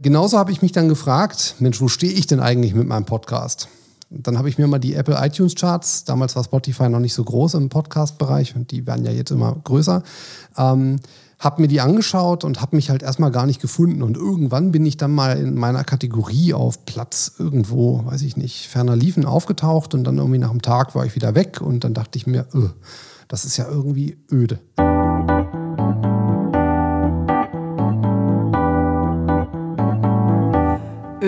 Genauso habe ich mich dann gefragt, Mensch, wo stehe ich denn eigentlich mit meinem Podcast? Dann habe ich mir mal die Apple iTunes Charts, damals war Spotify noch nicht so groß im Podcast-Bereich und die werden ja jetzt immer größer, ähm, habe mir die angeschaut und habe mich halt erstmal gar nicht gefunden. Und irgendwann bin ich dann mal in meiner Kategorie auf Platz irgendwo, weiß ich nicht, ferner liefen aufgetaucht und dann irgendwie nach einem Tag war ich wieder weg und dann dachte ich mir, öh, das ist ja irgendwie öde.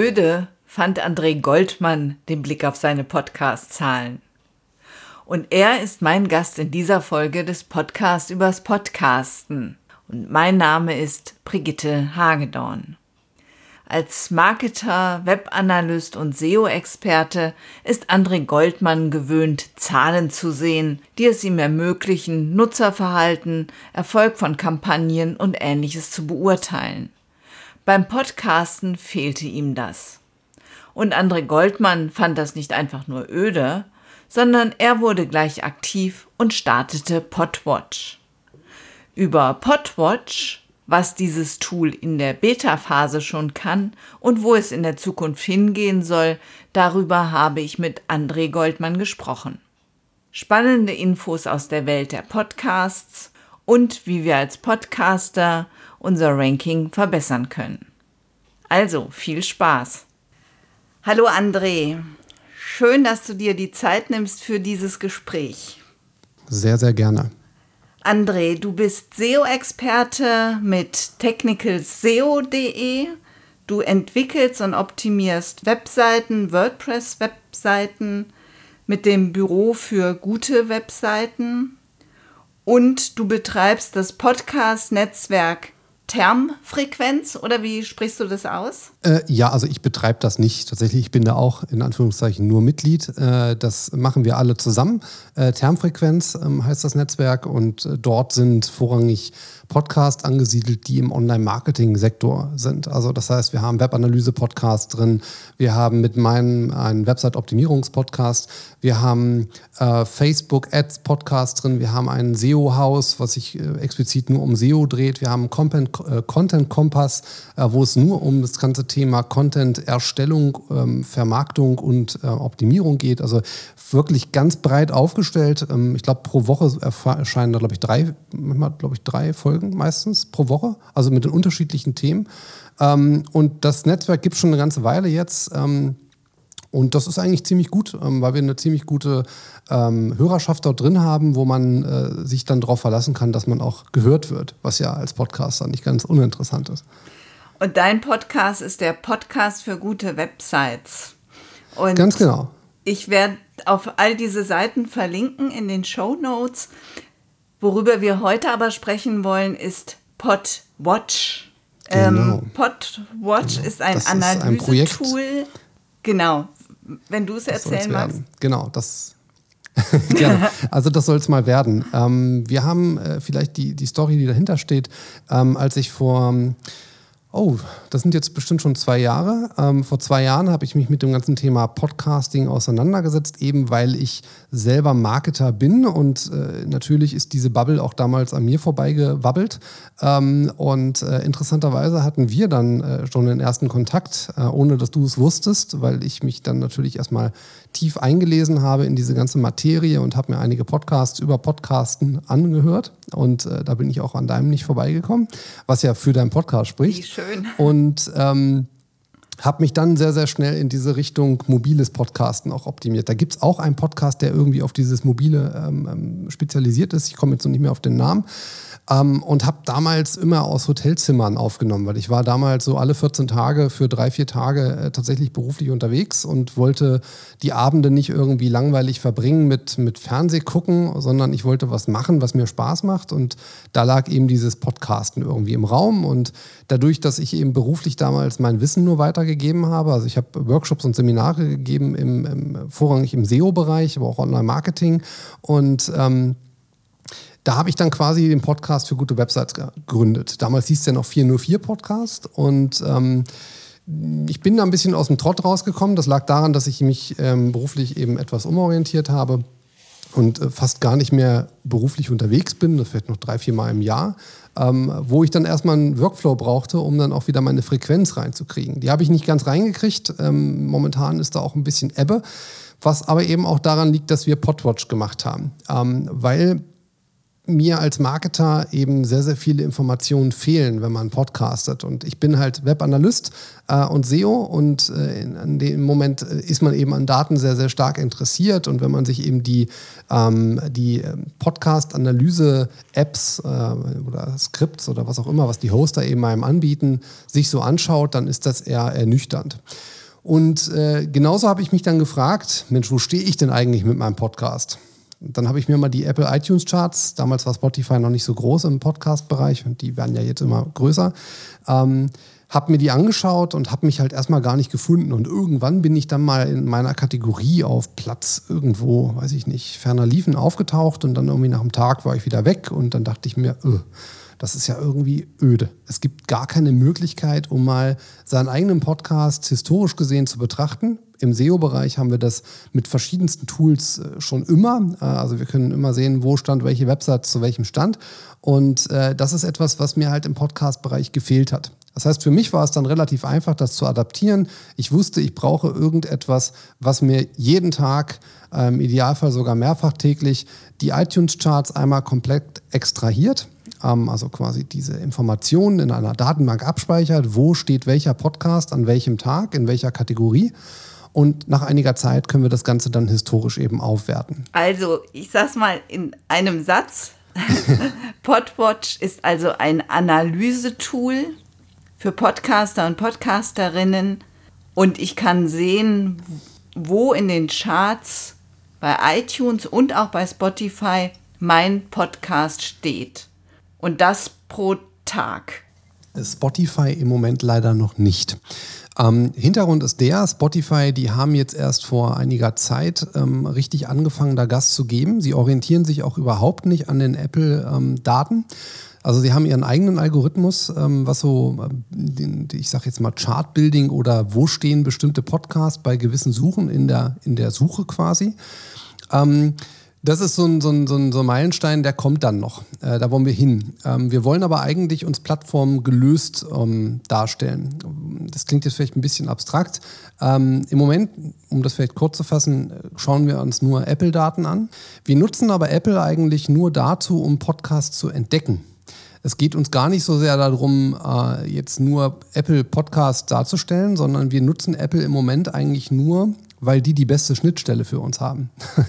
Öde fand André Goldmann den Blick auf seine Podcast-Zahlen. Und er ist mein Gast in dieser Folge des Podcasts übers Podcasten. Und mein Name ist Brigitte Hagedorn. Als Marketer, Webanalyst und SEO-Experte ist André Goldmann gewöhnt, Zahlen zu sehen, die es ihm ermöglichen, Nutzerverhalten, Erfolg von Kampagnen und ähnliches zu beurteilen. Beim Podcasten fehlte ihm das. Und André Goldmann fand das nicht einfach nur öde, sondern er wurde gleich aktiv und startete Podwatch. Über Podwatch, was dieses Tool in der Beta-Phase schon kann und wo es in der Zukunft hingehen soll, darüber habe ich mit André Goldmann gesprochen. Spannende Infos aus der Welt der Podcasts und wie wir als Podcaster unser Ranking verbessern können. Also viel Spaß! Hallo André, schön, dass du dir die Zeit nimmst für dieses Gespräch. Sehr, sehr gerne. André, du bist SEO-Experte mit technicalseo.de. Du entwickelst und optimierst Webseiten, WordPress-Webseiten mit dem Büro für gute Webseiten. Und du betreibst das Podcast-Netzwerk Termfrequenz oder wie sprichst du das aus? Äh, ja, also ich betreibe das nicht. Tatsächlich, ich bin da auch in Anführungszeichen nur Mitglied. Äh, das machen wir alle zusammen. Äh, Termfrequenz ähm, heißt das Netzwerk und äh, dort sind vorrangig Podcasts angesiedelt, die im Online-Marketing-Sektor sind. Also das heißt, wir haben Webanalyse-Podcast drin, wir haben mit meinem einen Website-Optimierungs-Podcast, wir haben äh, Facebook-Ads-Podcast drin, wir haben ein SEO-Haus, was sich äh, explizit nur um SEO dreht, wir haben Content, Content Kompass, äh, wo es nur um das ganze Thema Content-Erstellung, ähm, Vermarktung und äh, Optimierung geht. Also wirklich ganz breit aufgestellt. Ähm, ich glaube, pro Woche erscheinen da, glaube ich, drei, manchmal, glaube ich, drei Folgen meistens pro Woche, also mit den unterschiedlichen Themen. Ähm, und das Netzwerk gibt es schon eine ganze Weile jetzt. Ähm, und das ist eigentlich ziemlich gut, ähm, weil wir eine ziemlich gute ähm, Hörerschaft dort drin haben, wo man äh, sich dann darauf verlassen kann, dass man auch gehört wird, was ja als Podcaster nicht ganz uninteressant ist. Und dein Podcast ist der Podcast für gute Websites. Und ganz genau. Ich werde auf all diese Seiten verlinken in den Show Notes. Worüber wir heute aber sprechen wollen, ist Podwatch. Ähm, genau. Ähm, Podwatch genau. ist ein Analysetool. Genau. Wenn du es erzählen magst. Genau, das. ja, also das soll es mal werden. Ähm, wir haben äh, vielleicht die, die Story, die dahinter steht. Ähm, als ich vor Oh, das sind jetzt bestimmt schon zwei Jahre. Ähm, vor zwei Jahren habe ich mich mit dem ganzen Thema Podcasting auseinandergesetzt, eben weil ich selber Marketer bin und äh, natürlich ist diese Bubble auch damals an mir vorbeigewabbelt. Ähm, und äh, interessanterweise hatten wir dann äh, schon den ersten Kontakt, äh, ohne dass du es wusstest, weil ich mich dann natürlich erstmal tief eingelesen habe in diese ganze Materie und habe mir einige Podcasts über Podcasten angehört. Und äh, da bin ich auch an deinem nicht vorbeigekommen, was ja für deinen Podcast spricht. Wie schön. Und ähm, habe mich dann sehr, sehr schnell in diese Richtung mobiles Podcasten auch optimiert. Da gibt es auch einen Podcast, der irgendwie auf dieses mobile ähm, ähm spezialisiert ist. Ich komme jetzt noch nicht mehr auf den Namen. Ähm, und habe damals immer aus Hotelzimmern aufgenommen, weil ich war damals so alle 14 Tage für drei, vier Tage äh, tatsächlich beruflich unterwegs und wollte die Abende nicht irgendwie langweilig verbringen mit, mit Fernseh gucken, sondern ich wollte was machen, was mir Spaß macht. Und da lag eben dieses Podcasten irgendwie im Raum. Und dadurch, dass ich eben beruflich damals mein Wissen nur weitergegeben habe, also ich habe Workshops und Seminare gegeben, im, im vorrangig im SEO-Bereich, aber auch Online-Marketing. Und ähm, da habe ich dann quasi den Podcast für gute Websites gegründet. Damals hieß der noch 404 Podcast und ähm, ich bin da ein bisschen aus dem Trott rausgekommen. Das lag daran, dass ich mich ähm, beruflich eben etwas umorientiert habe und äh, fast gar nicht mehr beruflich unterwegs bin, das vielleicht noch drei, vier Mal im Jahr, ähm, wo ich dann erstmal einen Workflow brauchte, um dann auch wieder meine Frequenz reinzukriegen. Die habe ich nicht ganz reingekriegt. Ähm, momentan ist da auch ein bisschen Ebbe, was aber eben auch daran liegt, dass wir Podwatch gemacht haben, ähm, weil mir als Marketer eben sehr, sehr viele Informationen fehlen, wenn man podcastet. Und ich bin halt Webanalyst äh, und SEO und äh, in, in, dem Moment äh, ist man eben an Daten sehr, sehr stark interessiert. Und wenn man sich eben die, ähm, die ähm, Podcast-Analyse-Apps äh, oder Skripts oder was auch immer, was die Hoster eben einem anbieten, sich so anschaut, dann ist das eher ernüchternd. Und äh, genauso habe ich mich dann gefragt, Mensch, wo stehe ich denn eigentlich mit meinem Podcast? Dann habe ich mir mal die Apple iTunes Charts, damals war Spotify noch nicht so groß im Podcast-Bereich und die werden ja jetzt immer größer, ähm, habe mir die angeschaut und habe mich halt erstmal gar nicht gefunden. Und irgendwann bin ich dann mal in meiner Kategorie auf Platz irgendwo, weiß ich nicht, ferner liefen aufgetaucht und dann irgendwie nach einem Tag war ich wieder weg und dann dachte ich mir, öh, das ist ja irgendwie öde. Es gibt gar keine Möglichkeit, um mal seinen eigenen Podcast historisch gesehen zu betrachten. Im SEO-Bereich haben wir das mit verschiedensten Tools äh, schon immer. Äh, also wir können immer sehen, wo stand welche Website zu welchem Stand. Und äh, das ist etwas, was mir halt im Podcast-Bereich gefehlt hat. Das heißt, für mich war es dann relativ einfach, das zu adaptieren. Ich wusste, ich brauche irgendetwas, was mir jeden Tag, im Idealfall sogar mehrfach täglich, die iTunes-Charts einmal komplett extrahiert ähm, also quasi diese Informationen in einer Datenbank abspeichert, wo steht welcher Podcast an welchem Tag, in welcher Kategorie. Und nach einiger Zeit können wir das Ganze dann historisch eben aufwerten. Also, ich sag's mal in einem Satz. Podwatch ist also ein Analysetool für Podcaster und Podcasterinnen. Und ich kann sehen, wo in den Charts bei iTunes und auch bei Spotify mein Podcast steht. Und das pro Tag. Spotify im Moment leider noch nicht. Ähm, Hintergrund ist der, Spotify, die haben jetzt erst vor einiger Zeit ähm, richtig angefangen, da Gas zu geben. Sie orientieren sich auch überhaupt nicht an den Apple-Daten. Ähm, also sie haben ihren eigenen Algorithmus, ähm, was so, ähm, den, ich sage jetzt mal Chartbuilding oder wo stehen bestimmte Podcasts bei gewissen Suchen in der, in der Suche quasi. Das ist so ein, so, ein, so, ein, Meilenstein, der kommt dann noch. Äh, da wollen wir hin. Ähm, wir wollen aber eigentlich uns Plattformen gelöst ähm, darstellen. Das klingt jetzt vielleicht ein bisschen abstrakt. Ähm, Im Moment, um das vielleicht kurz zu fassen, schauen wir uns nur Apple-Daten an. Wir nutzen aber Apple eigentlich nur dazu, um Podcasts zu entdecken. Es geht uns gar nicht so sehr darum, äh, jetzt nur Apple Podcasts darzustellen, sondern wir nutzen Apple im Moment eigentlich nur, weil die die beste Schnittstelle für uns haben.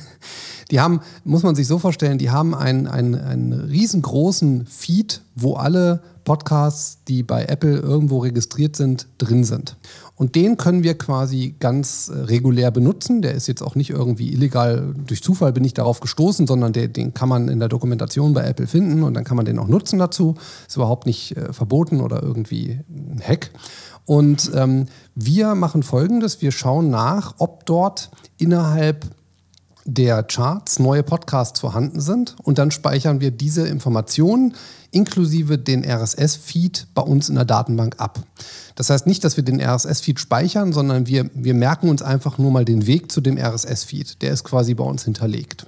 Die haben, muss man sich so vorstellen, die haben einen, einen, einen riesengroßen Feed, wo alle Podcasts, die bei Apple irgendwo registriert sind, drin sind. Und den können wir quasi ganz äh, regulär benutzen. Der ist jetzt auch nicht irgendwie illegal, durch Zufall bin ich darauf gestoßen, sondern der, den kann man in der Dokumentation bei Apple finden und dann kann man den auch nutzen dazu. Ist überhaupt nicht äh, verboten oder irgendwie ein Hack. Und ähm, wir machen folgendes: Wir schauen nach, ob dort innerhalb der Charts neue Podcasts vorhanden sind und dann speichern wir diese Informationen inklusive den RSS-Feed bei uns in der Datenbank ab. Das heißt nicht, dass wir den RSS-Feed speichern, sondern wir, wir merken uns einfach nur mal den Weg zu dem RSS-Feed. Der ist quasi bei uns hinterlegt.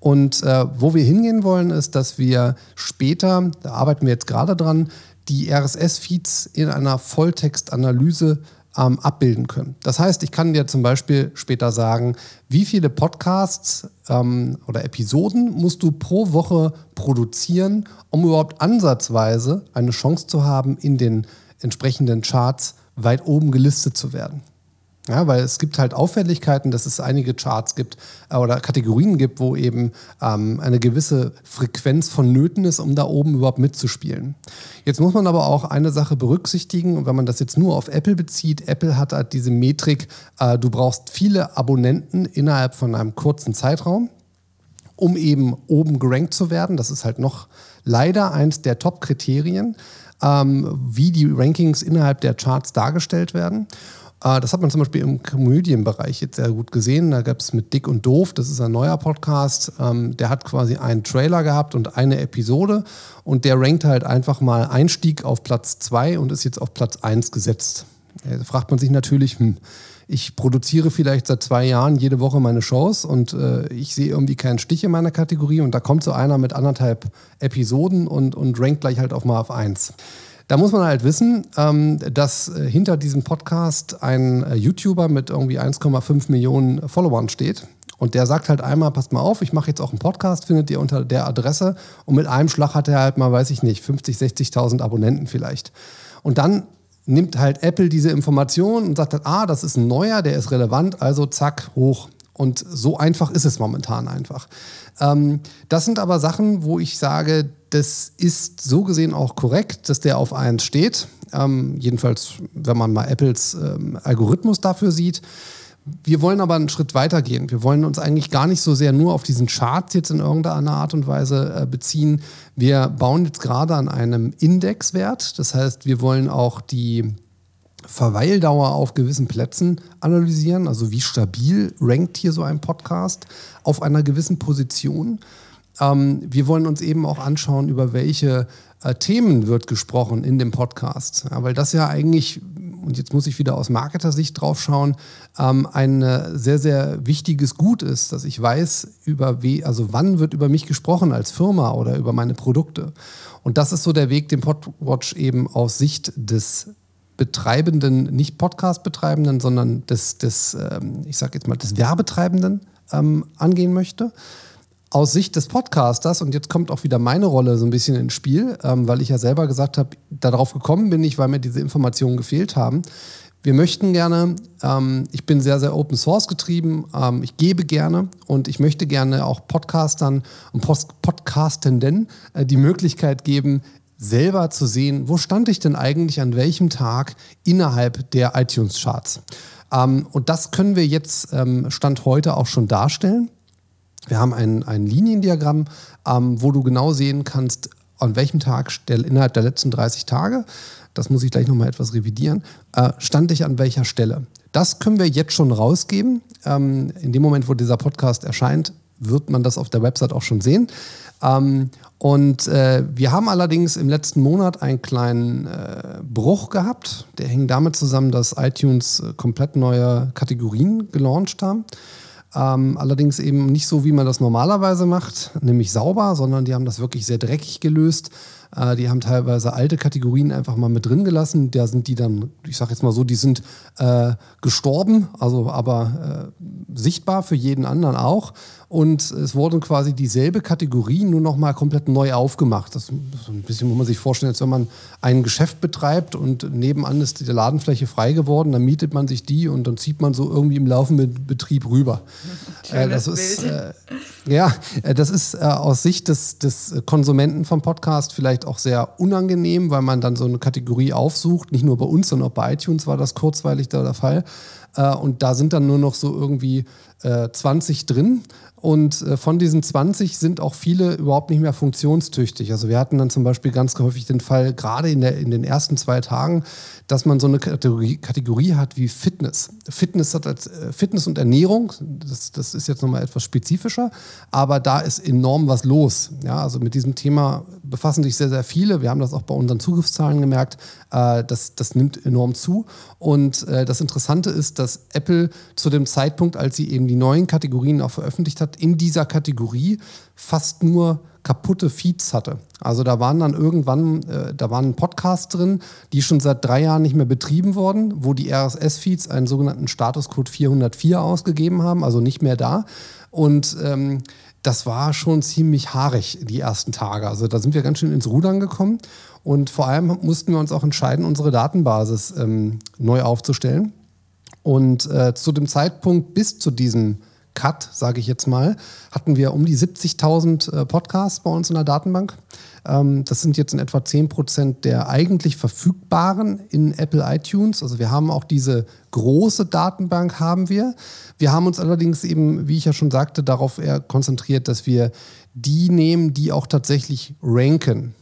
Und äh, wo wir hingehen wollen, ist, dass wir später, da arbeiten wir jetzt gerade dran, die RSS-Feeds in einer Volltextanalyse ähm, abbilden können. Das heißt, ich kann dir zum Beispiel später sagen, wie viele Podcasts ähm, oder Episoden musst du pro Woche produzieren, um überhaupt ansatzweise eine Chance zu haben, in den entsprechenden Charts weit oben gelistet zu werden. Ja, weil es gibt halt Auffälligkeiten, dass es einige Charts gibt äh, oder Kategorien gibt, wo eben ähm, eine gewisse Frequenz vonnöten ist, um da oben überhaupt mitzuspielen. Jetzt muss man aber auch eine Sache berücksichtigen, und wenn man das jetzt nur auf Apple bezieht, Apple hat halt diese Metrik, äh, du brauchst viele Abonnenten innerhalb von einem kurzen Zeitraum, um eben oben gerankt zu werden. Das ist halt noch leider eins der Top-Kriterien, ähm, wie die Rankings innerhalb der Charts dargestellt werden. Äh, das hat man zum Beispiel im Komödienbereich jetzt sehr gut gesehen. Da gab es mit Dick und Doof, das ist ein neuer Podcast, ähm, der hat quasi einen Trailer gehabt und eine Episode und der rankt halt einfach mal Einstieg auf Platz 2 und ist jetzt auf Platz 1 gesetzt. Da fragt man sich natürlich, hm, ich produziere vielleicht seit zwei Jahren jede Woche meine Shows und äh, ich sehe irgendwie keinen Stich in meiner Kategorie und da kommt so einer mit anderthalb Episoden und, und rankt gleich halt auf mal auf eins. Da muss man halt wissen, ähm, dass äh, hinter diesem Podcast ein äh, YouTuber mit irgendwie 1,5 Millionen Followern steht. Und der sagt halt einmal, passt mal auf, ich mache jetzt auch einen Podcast, findet ihr unter der Adresse. Und mit einem Schlag hat er halt mal, weiß ich nicht, 50, 60.000 Abonnenten vielleicht. Und dann nimmt halt Apple diese Information und sagt halt, ah, das ist ein neuer, der ist relevant, also zack, hoch. Und so einfach ist es momentan einfach. Ähm, das sind aber Sachen, wo ich sage, das ist so gesehen auch korrekt, dass der auf 1 steht. Ähm, jedenfalls, wenn man mal Apples ähm, Algorithmus dafür sieht. Wir wollen aber einen Schritt weiter gehen. Wir wollen uns eigentlich gar nicht so sehr nur auf diesen Chart jetzt in irgendeiner Art und Weise äh, beziehen. Wir bauen jetzt gerade an einem Indexwert. Das heißt, wir wollen auch die Verweildauer auf gewissen Plätzen analysieren. Also wie stabil rankt hier so ein Podcast auf einer gewissen Position. Ähm, wir wollen uns eben auch anschauen, über welche äh, Themen wird gesprochen in dem Podcast. Ja, weil das ja eigentlich, und jetzt muss ich wieder aus Marketer-Sicht drauf schauen, ähm, ein äh, sehr, sehr wichtiges Gut ist, dass ich weiß, über wie, also wann wird über mich gesprochen als Firma oder über meine Produkte. Und das ist so der Weg, den Podwatch eben aus Sicht des Betreibenden, nicht Podcast-Betreibenden, sondern des, des ähm, ich sage jetzt mal, des Werbetreibenden ähm, angehen möchte aus Sicht des Podcasters, und jetzt kommt auch wieder meine Rolle so ein bisschen ins Spiel, ähm, weil ich ja selber gesagt habe, darauf gekommen bin ich, weil mir diese Informationen gefehlt haben. Wir möchten gerne, ähm, ich bin sehr, sehr Open Source getrieben, ähm, ich gebe gerne und ich möchte gerne auch Podcastern und Post Podcastenden äh, die Möglichkeit geben, selber zu sehen, wo stand ich denn eigentlich an welchem Tag innerhalb der iTunes-Charts. Ähm, und das können wir jetzt ähm, Stand heute auch schon darstellen. Wir haben ein, ein Liniendiagramm, ähm, wo du genau sehen kannst, an welchem Tag der, innerhalb der letzten 30 Tage, das muss ich gleich nochmal etwas revidieren, äh, stand ich an welcher Stelle. Das können wir jetzt schon rausgeben. Ähm, in dem Moment, wo dieser Podcast erscheint, wird man das auf der Website auch schon sehen. Ähm, und äh, wir haben allerdings im letzten Monat einen kleinen äh, Bruch gehabt. Der hing damit zusammen, dass iTunes äh, komplett neue Kategorien gelauncht haben. Ähm, allerdings eben nicht so, wie man das normalerweise macht, nämlich sauber, sondern die haben das wirklich sehr dreckig gelöst. Äh, die haben teilweise alte Kategorien einfach mal mit drin gelassen. Da sind die dann, ich sage jetzt mal so, die sind äh, gestorben, also aber sichtbar für jeden anderen auch. Und es wurde quasi dieselbe Kategorie nur noch mal komplett neu aufgemacht. Das ist ein bisschen, wo man sich vorstellt, als wenn man ein Geschäft betreibt und nebenan ist die Ladenfläche frei geworden, dann mietet man sich die und dann zieht man so irgendwie im laufenden Betrieb rüber. Äh, das ist, äh, ja, äh, das ist äh, aus Sicht des, des Konsumenten vom Podcast vielleicht auch sehr unangenehm, weil man dann so eine Kategorie aufsucht. Nicht nur bei uns, sondern auch bei iTunes war das kurzweilig da der Fall. Äh, und da sind dann nur noch so irgendwie 20 drin. Und äh, von diesen 20 sind auch viele überhaupt nicht mehr funktionstüchtig. Also wir hatten dann zum Beispiel ganz häufig den Fall, gerade in, in den ersten zwei Tagen, dass man so eine Kategorie, Kategorie hat wie Fitness. Fitness hat als äh, Fitness und Ernährung, das, das ist jetzt nochmal etwas spezifischer, aber da ist enorm was los. Ja, also mit diesem Thema befassen sich sehr, sehr viele. Wir haben das auch bei unseren Zugriffszahlen gemerkt. Äh, das, das nimmt enorm zu. Und äh, das Interessante ist, dass Apple zu dem Zeitpunkt, als sie eben die neuen Kategorien auch veröffentlicht hat, in dieser Kategorie fast nur kaputte Feeds hatte. Also da waren dann irgendwann, äh, da waren Podcasts drin, die schon seit drei Jahren nicht mehr betrieben wurden, wo die RSS-Feeds einen sogenannten Statuscode 404 ausgegeben haben, also nicht mehr da. Und ähm, das war schon ziemlich haarig die ersten Tage. Also da sind wir ganz schön ins Rudern gekommen. Und vor allem mussten wir uns auch entscheiden, unsere Datenbasis ähm, neu aufzustellen. Und äh, zu dem Zeitpunkt bis zu diesem Cut, sage ich jetzt mal, hatten wir um die 70.000 äh, Podcasts bei uns in der Datenbank. Ähm, das sind jetzt in etwa 10 Prozent der eigentlich verfügbaren in Apple iTunes. Also wir haben auch diese große Datenbank haben wir. Wir haben uns allerdings eben, wie ich ja schon sagte, darauf eher konzentriert, dass wir die nehmen, die auch tatsächlich ranken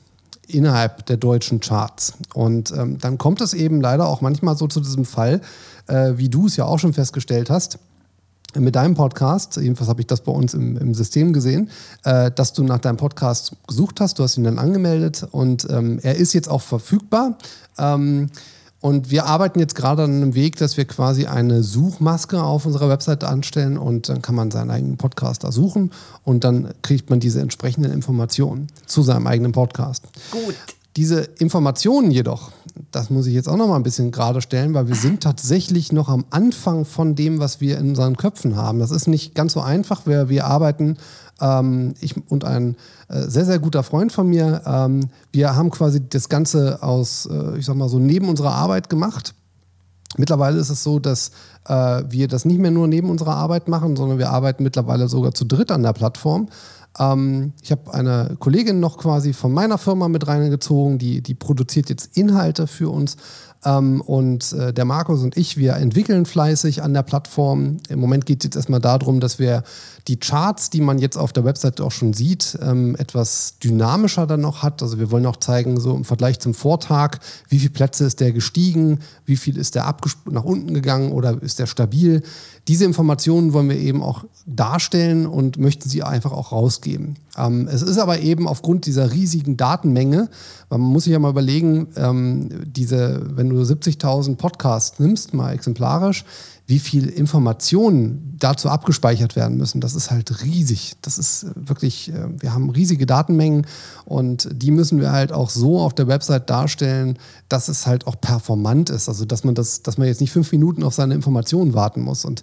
innerhalb der deutschen Charts. Und ähm, dann kommt es eben leider auch manchmal so zu diesem Fall, äh, wie du es ja auch schon festgestellt hast, mit deinem Podcast, jedenfalls habe ich das bei uns im, im System gesehen, äh, dass du nach deinem Podcast gesucht hast, du hast ihn dann angemeldet und ähm, er ist jetzt auch verfügbar. Ähm, Und wir arbeiten jetzt gerade an einem Weg, dass wir quasi eine Suchmaske auf unserer Website anstellen und dann kann man seinen eigenen Podcast da suchen und dann kriegt man diese entsprechenden Informationen zu seinem eigenen Podcast. Gut. Diese Informationen jedoch, das muss ich jetzt auch noch mal ein bisschen gerade stellen, weil wir sind tatsächlich noch am Anfang von dem, was wir in unseren Köpfen haben. Das ist nicht ganz so einfach, wir, wir arbeiten ähm, ich und ein äh, sehr, sehr guter Freund von mir. Ähm, wir haben quasi das Ganze aus, äh, ich sag mal so, neben unserer Arbeit gemacht. Mittlerweile ist es so, dass äh, wir das nicht mehr nur neben unserer Arbeit machen, sondern wir arbeiten mittlerweile sogar zu dritt an der Plattform. Ähm, ich habe eine Kollegin noch quasi von meiner Firma mit reingezogen, die, die produziert jetzt Inhalte für uns. Ähm, und äh, der Markus und ich, wir entwickeln fleißig an der Plattform. Im Moment geht es jetzt erstmal darum, dass wir die Charts, die man jetzt auf der Website auch schon sieht, ähm, etwas dynamischer dann noch hat. Also wir wollen auch zeigen, so im Vergleich zum Vortag, wie viele Plätze ist der gestiegen, wie viel ist der nach unten gegangen oder ist der stabil. Diese Informationen wollen wir eben auch darstellen und möchten sie einfach auch rausgeben. Ähm, es ist aber eben aufgrund dieser riesigen Datenmenge, man muss sich ja mal überlegen, ähm, diese, wenn du 70.000 Podcasts nimmst, mal exemplarisch, wie viel Informationen dazu abgespeichert werden müssen, das ist halt riesig. Das ist wirklich, äh, wir haben riesige Datenmengen und die müssen wir halt auch so auf der Website darstellen, dass es halt auch performant ist. Also dass man das, dass man jetzt nicht fünf Minuten auf seine Informationen warten muss. Und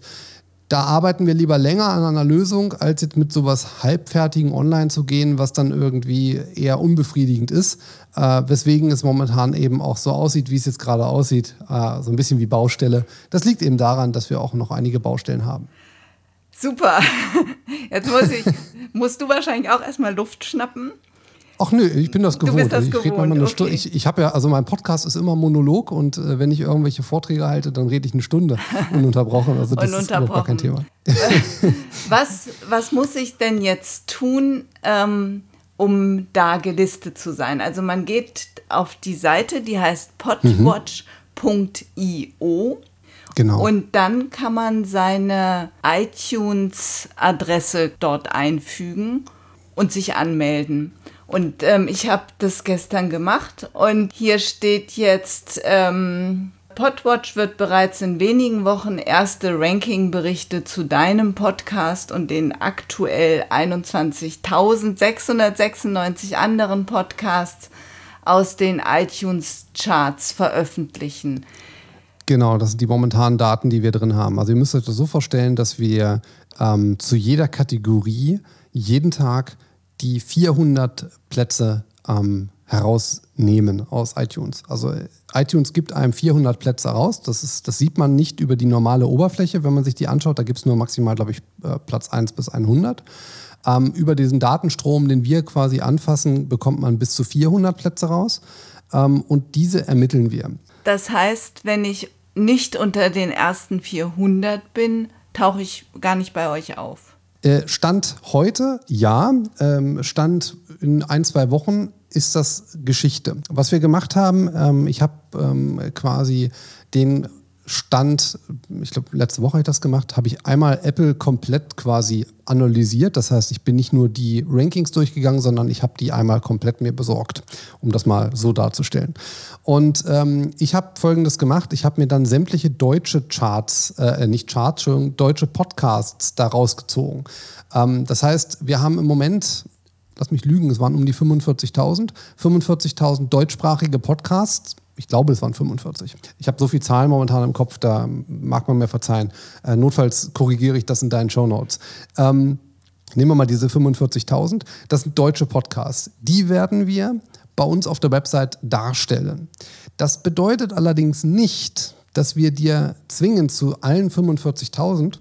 da arbeiten wir lieber länger an einer Lösung, als jetzt mit sowas halbfertigen online zu gehen, was dann irgendwie eher unbefriedigend ist. Äh, weswegen es momentan eben auch so aussieht, wie es jetzt gerade aussieht. Äh, so ein bisschen wie Baustelle. Das liegt eben daran, dass wir auch noch einige Baustellen haben. Super. Jetzt muss ich, musst du wahrscheinlich auch erstmal Luft schnappen. Ach nö, ich bin das gewohnt. Du bist das ich gewohnt. Mal eine okay. Stunde. Ich, ich habe ja, also mein Podcast ist immer Monolog und äh, wenn ich irgendwelche Vorträge halte, dann rede ich eine Stunde ununterbrochen. Also das ist überhaupt gar kein Thema. was, was muss ich denn jetzt tun, ähm, um da gelistet zu sein? Also man geht auf die Seite, die heißt podwatch.io. Genau. Und dann kann man seine iTunes-Adresse dort einfügen und sich anmelden. Und ähm, ich habe das gestern gemacht und hier steht jetzt, ähm, Podwatch wird bereits in wenigen Wochen erste Ranking-Berichte zu deinem Podcast und den aktuell 21.696 anderen Podcasts aus den iTunes-Charts veröffentlichen. Genau, das sind die momentanen Daten, die wir drin haben. Also ihr müsst euch das so vorstellen, dass wir ähm, zu jeder Kategorie jeden Tag die 400 Plätze ähm, herausnehmen aus iTunes. Also iTunes gibt einem 400 Plätze raus. Das, ist, das sieht man nicht über die normale Oberfläche, wenn man sich die anschaut. Da gibt es nur maximal, glaube ich, äh, Platz 1 bis 100. Ähm, über diesen Datenstrom, den wir quasi anfassen, bekommt man bis zu 400 Plätze raus. Ähm, und diese ermitteln wir. Das heißt, wenn ich nicht unter den ersten 400 bin, tauche ich gar nicht bei euch auf. Äh, Stand heute, ja. Ähm, Stand in ein, zwei Wochen ist das Geschichte. Was wir gemacht haben, ähm, ich habe ähm, quasi den Stand, ich glaube, letzte Woche habe ich das gemacht, habe ich einmal Apple komplett quasi analysiert. Das heißt, ich bin nicht nur die Rankings durchgegangen, sondern ich habe die einmal komplett mir besorgt, um das mal so darzustellen. Und ähm, ich habe Folgendes gemacht. Ich habe mir dann sämtliche deutsche Charts, äh, nicht Charts, Entschuldigung, deutsche Podcasts da rausgezogen. Ähm, das heißt, wir haben im Moment lass mich lügen, es waren um die 45.000. 45.000 deutschsprachige Podcasts ich glaube, es waren 45. Ich habe so viele Zahlen momentan im Kopf, da mag man mir verzeihen. Äh, notfalls korrigiere ich das in deinen Show Notes. Ähm, nehmen wir mal diese 45.000. Das sind deutsche Podcasts. Die werden wir bei uns auf der Website darstellen. Das bedeutet allerdings nicht, dass wir dir zwingend zu allen 45.000,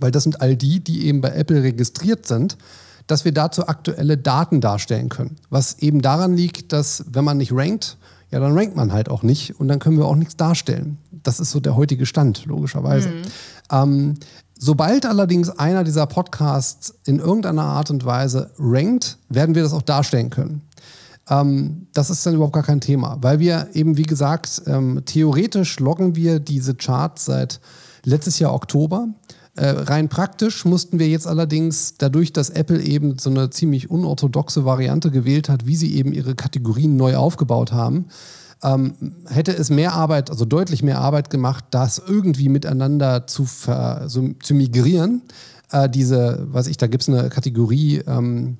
weil das sind all die, die eben bei Apple registriert sind, dass wir dazu aktuelle Daten darstellen können. Was eben daran liegt, dass wenn man nicht rankt, ja, dann rankt man halt auch nicht und dann können wir auch nichts darstellen. Das ist so der heutige Stand, logischerweise. Mhm. Ähm, sobald allerdings einer dieser Podcasts in irgendeiner Art und Weise rankt, werden wir das auch darstellen können. Ähm, das ist dann überhaupt gar kein Thema, weil wir eben, wie gesagt, ähm, theoretisch loggen wir diese Charts seit letztes Jahr Oktober. Äh, rein praktisch mussten wir jetzt allerdings, dadurch, dass Apple eben so eine ziemlich unorthodoxe Variante gewählt hat, wie sie eben ihre Kategorien neu aufgebaut haben, ähm, hätte es mehr Arbeit, also deutlich mehr Arbeit gemacht, das irgendwie miteinander zu, ver, so, zu migrieren. Äh, diese, weiß ich, da gibt es eine Kategorie ähm,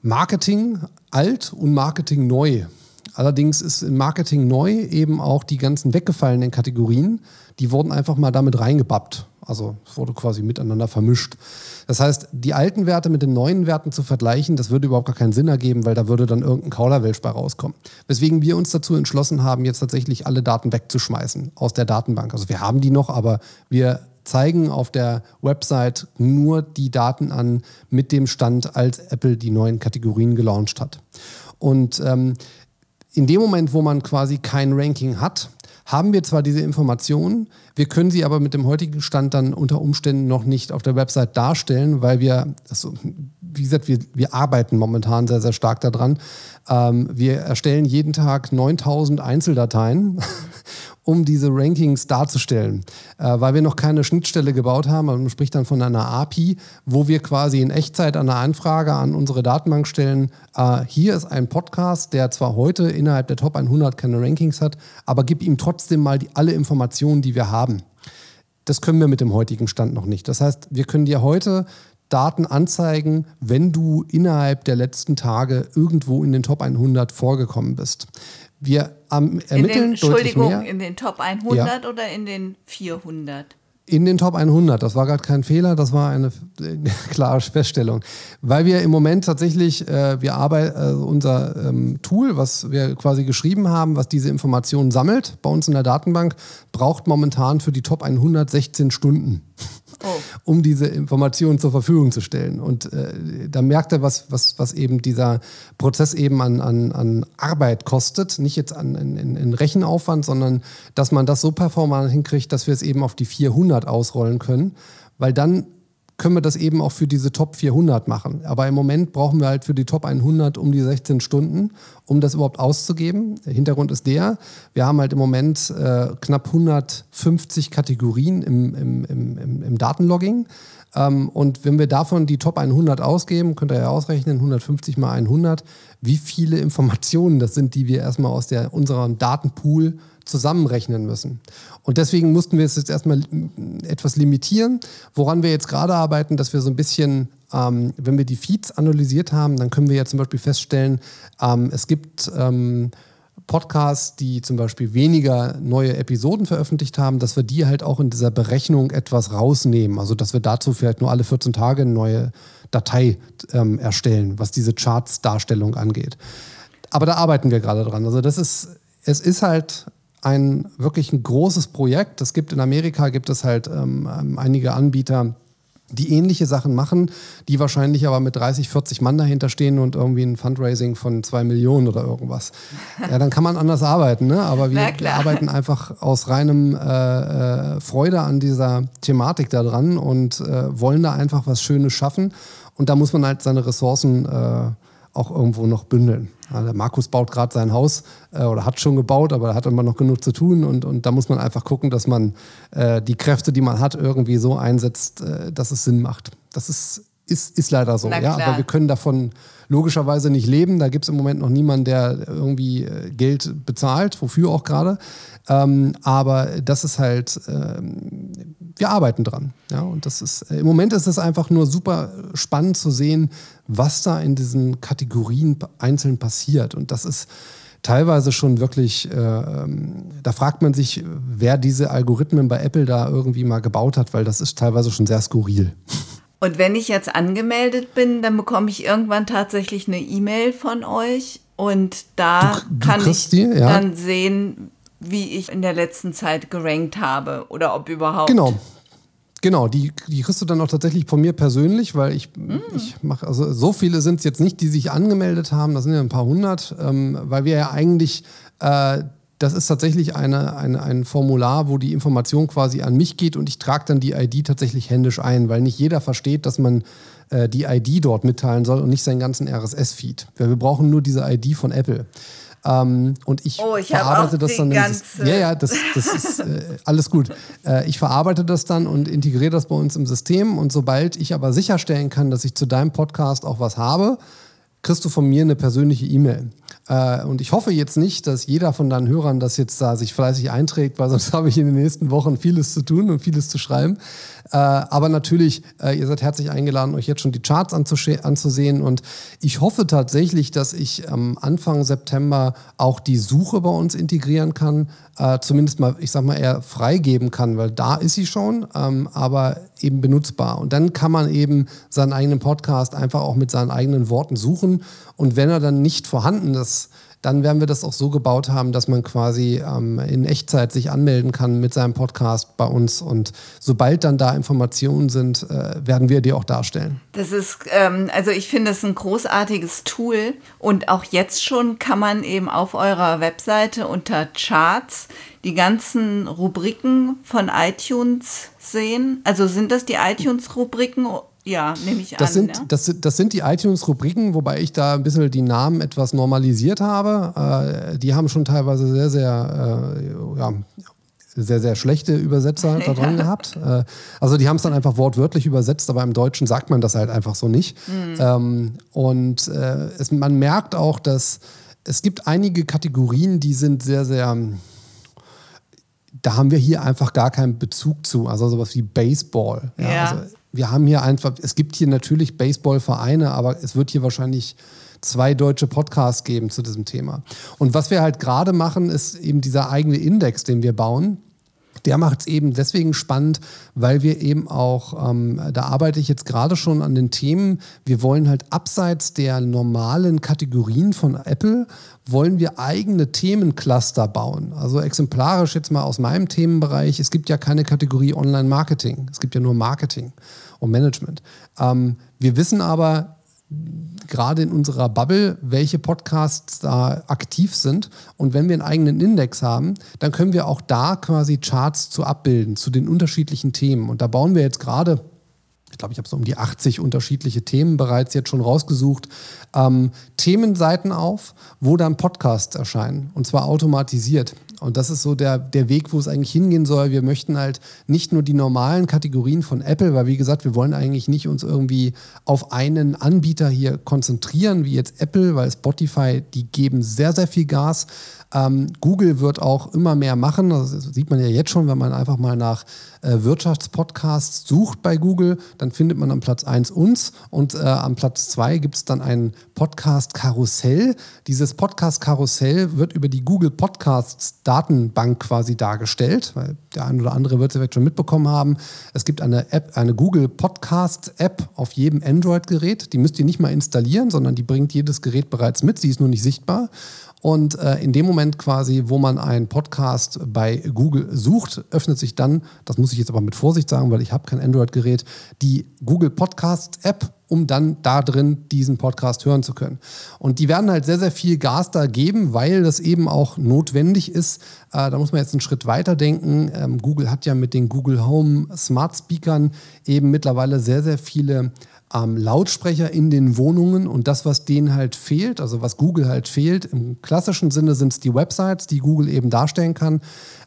Marketing alt und Marketing neu. Allerdings ist in Marketing neu eben auch die ganzen weggefallenen Kategorien, die wurden einfach mal damit reingebappt. Also es wurde quasi miteinander vermischt. Das heißt, die alten Werte mit den neuen Werten zu vergleichen, das würde überhaupt gar keinen Sinn ergeben, weil da würde dann irgendein Kauderwelsch bei rauskommen. Weswegen wir uns dazu entschlossen haben, jetzt tatsächlich alle Daten wegzuschmeißen aus der Datenbank. Also wir haben die noch, aber wir zeigen auf der Website nur die Daten an mit dem Stand, als Apple die neuen Kategorien gelauncht hat. Und ähm, in dem Moment, wo man quasi kein Ranking hat, haben wir zwar diese Informationen, wir können sie aber mit dem heutigen Stand dann unter Umständen noch nicht auf der Website darstellen, weil wir, also, wie gesagt, wir, wir arbeiten momentan sehr, sehr stark daran. Ähm, wir erstellen jeden Tag 9000 Einzeldateien um diese Rankings darzustellen, äh, weil wir noch keine Schnittstelle gebaut haben. Man spricht dann von einer API, wo wir quasi in Echtzeit eine Anfrage an unsere Datenbank stellen. Äh, hier ist ein Podcast, der zwar heute innerhalb der Top 100 keine Rankings hat, aber gib ihm trotzdem mal die, alle Informationen, die wir haben. Das können wir mit dem heutigen Stand noch nicht. Das heißt, wir können dir heute Daten anzeigen, wenn du innerhalb der letzten Tage irgendwo in den Top 100 vorgekommen bist. Wir ermitteln in den, Entschuldigung, mehr. in den Top 100 ja. oder in den 400? In den Top 100. Das war gerade kein Fehler, das war eine äh, klare Feststellung. Weil wir im Moment tatsächlich, äh, wir arbeiten, äh, unser ähm, Tool, was wir quasi geschrieben haben, was diese Informationen sammelt bei uns in der Datenbank, braucht momentan für die Top 100 16 Stunden oh. um diese Informationen zur Verfügung zu stellen. Und äh, da merkt er, was, was, was eben dieser Prozess eben an, an, an Arbeit kostet. Nicht jetzt an in, in Rechenaufwand, sondern dass man das so performant hinkriegt, dass wir es eben auf die 400 ausrollen können. Weil dann können wir das eben auch für diese Top 400 machen. Aber im Moment brauchen wir halt für die Top 100 um die 16 Stunden, um das überhaupt auszugeben. Der Hintergrund ist der, wir haben halt im Moment äh, knapp 150 Kategorien im, im, im, im Datenlogging. Ähm, und wenn wir davon die Top 100 ausgeben, könnt ihr ja ausrechnen, 150 mal 100, wie viele Informationen das sind, die wir erstmal aus unserem Datenpool zusammenrechnen müssen. Und deswegen mussten wir es jetzt erstmal etwas limitieren. Woran wir jetzt gerade arbeiten, dass wir so ein bisschen, ähm, wenn wir die Feeds analysiert haben, dann können wir ja zum Beispiel feststellen, ähm, es gibt ähm, Podcasts, die zum Beispiel weniger neue Episoden veröffentlicht haben, dass wir die halt auch in dieser Berechnung etwas rausnehmen. Also dass wir dazu vielleicht nur alle 14 Tage eine neue Datei ähm, erstellen, was diese Charts-Darstellung angeht. Aber da arbeiten wir gerade dran. Also das ist, es ist halt ein wirklich ein großes Projekt. Es gibt in Amerika gibt es halt ähm, ähm, einige Anbieter, die ähnliche Sachen machen, die wahrscheinlich aber mit 30, 40 Mann dahinter stehen und irgendwie ein Fundraising von zwei Millionen oder irgendwas. Ja, dann kann man anders arbeiten, ne? Aber wir, wir arbeiten einfach aus reinem äh, äh, Freude an dieser Thematik da dran und äh, wollen da einfach was Schönes schaffen. Und da muss man halt seine Ressourcen äh, auch irgendwo noch bündeln. Ja, der Markus baut gerade sein Haus äh, oder hat schon gebaut, aber er hat immer noch genug zu tun und, und da muss man einfach gucken, dass man äh, die Kräfte, die man hat, irgendwie so einsetzt, äh, dass es Sinn macht. Das ist, ist, ist leider so. Ja? Aber wir können davon logischerweise nicht leben. Da gibt es im Moment noch niemanden, der irgendwie äh, Geld bezahlt, wofür auch gerade. Ähm, aber das ist halt, ähm, wir arbeiten dran. Ja, und das ist, äh, im Moment ist es einfach nur super spannend zu sehen, was da in diesen Kategorien einzeln passiert. Und das ist teilweise schon wirklich, äh, ähm, da fragt man sich, wer diese Algorithmen bei Apple da irgendwie mal gebaut hat, weil das ist teilweise schon sehr skurril. Und wenn ich jetzt angemeldet bin, dann bekomme ich irgendwann tatsächlich eine E-Mail von euch und da du, du kann ich die, ja. dann sehen, wie ich in der letzten Zeit gerankt habe oder ob überhaupt. Genau. Genau, die, die kriegst du dann auch tatsächlich von mir persönlich, weil ich, mm. ich mache, also so viele sind es jetzt nicht, die sich angemeldet haben, das sind ja ein paar hundert, ähm, weil wir ja eigentlich, äh, das ist tatsächlich eine, eine, ein Formular, wo die Information quasi an mich geht und ich trage dann die ID tatsächlich händisch ein, weil nicht jeder versteht, dass man äh, die ID dort mitteilen soll und nicht seinen ganzen RSS-Feed. Weil wir brauchen nur diese ID von Apple. Ähm, und ich, oh, ich verarbeite das dann. Dieses, ja, ja, das, das ist äh, alles gut. Äh, ich verarbeite das dann und integriere das bei uns im System. Und sobald ich aber sicherstellen kann, dass ich zu deinem Podcast auch was habe, kriegst du von mir eine persönliche E-Mail. Äh, und ich hoffe jetzt nicht, dass jeder von deinen Hörern das jetzt da sich fleißig einträgt, weil sonst habe ich in den nächsten Wochen vieles zu tun und vieles zu schreiben. Äh, aber natürlich, äh, ihr seid herzlich eingeladen, euch jetzt schon die Charts anzusehen. Und ich hoffe tatsächlich, dass ich am Anfang September auch die Suche bei uns integrieren kann. Äh, zumindest mal, ich sag mal, eher freigeben kann, weil da ist sie schon, ähm, aber eben benutzbar. Und dann kann man eben seinen eigenen Podcast einfach auch mit seinen eigenen Worten suchen. Und wenn er dann nicht vorhanden ist, dann werden wir das auch so gebaut haben, dass man quasi ähm, in Echtzeit sich anmelden kann mit seinem Podcast bei uns. Und sobald dann da Informationen sind, äh, werden wir die auch darstellen. Das ist, ähm, also ich finde es ein großartiges Tool. Und auch jetzt schon kann man eben auf eurer Webseite unter Charts die ganzen Rubriken von iTunes sehen. Also sind das die iTunes-Rubriken ja, nehme ich das an. Sind, ja. das, das sind die iTunes-Rubriken, wobei ich da ein bisschen die Namen etwas normalisiert habe. Äh, die haben schon teilweise sehr, sehr, äh, ja, sehr, sehr schlechte Übersetzer da dran ja. gehabt. Äh, also die haben es dann einfach wortwörtlich übersetzt, aber im Deutschen sagt man das halt einfach so nicht. Mhm. Und äh, es, man merkt auch, dass es gibt einige Kategorien, die sind sehr, sehr da haben wir hier einfach gar keinen Bezug zu. Also sowas wie Baseball. Ja, ja. Also wir haben hier einfach, es gibt hier natürlich Baseballvereine, aber es wird hier wahrscheinlich zwei deutsche Podcasts geben zu diesem Thema. Und was wir halt gerade machen, ist eben dieser eigene Index, den wir bauen. Der macht es eben deswegen spannend, weil wir eben auch, ähm, da arbeite ich jetzt gerade schon an den Themen, wir wollen halt abseits der normalen Kategorien von Apple, wollen wir eigene Themencluster bauen. Also exemplarisch jetzt mal aus meinem Themenbereich, es gibt ja keine Kategorie Online-Marketing, es gibt ja nur Marketing und Management. Ähm, wir wissen aber, gerade in unserer Bubble, welche Podcasts da aktiv sind. Und wenn wir einen eigenen Index haben, dann können wir auch da quasi Charts zu abbilden, zu den unterschiedlichen Themen. Und da bauen wir jetzt gerade ich glaube, ich habe so um die 80 unterschiedliche Themen bereits jetzt schon rausgesucht, ähm, Themenseiten auf, wo dann Podcasts erscheinen und zwar automatisiert. Und das ist so der, der Weg, wo es eigentlich hingehen soll. Wir möchten halt nicht nur die normalen Kategorien von Apple, weil wie gesagt, wir wollen eigentlich nicht uns irgendwie auf einen Anbieter hier konzentrieren, wie jetzt Apple, weil Spotify, die geben sehr, sehr viel Gas. Ähm, Google wird auch immer mehr machen. Das sieht man ja jetzt schon, wenn man einfach mal nach äh, Wirtschaftspodcasts sucht bei Google, dann findet man am Platz 1 uns und äh, am Platz 2 gibt es dann ein Podcast-Karussell. Dieses Podcast-Karussell wird über die Google Podcasts Datenbank quasi dargestellt, weil der ein oder andere wird es vielleicht schon mitbekommen haben. Es gibt eine App, eine Google Podcast App auf jedem Android-Gerät. Die müsst ihr nicht mal installieren, sondern die bringt jedes Gerät bereits mit. Sie ist nur nicht sichtbar. Und äh, in dem Moment quasi, wo man einen Podcast bei Google sucht, öffnet sich dann, das muss ich jetzt aber mit Vorsicht sagen, weil ich habe kein Android-Gerät, die Google Podcast App, um dann da drin diesen Podcast hören zu können. Und die werden halt sehr, sehr viel Gas da geben, weil das eben auch notwendig ist. Äh, da muss man jetzt einen Schritt weiter denken. Ähm, Google hat ja mit den Google Home Smart Speakern eben mittlerweile sehr, sehr viele ähm, Lautsprecher in den Wohnungen und das, was denen halt fehlt, also was Google halt fehlt, im klassischen Sinne sind es die Websites, die Google eben darstellen kann,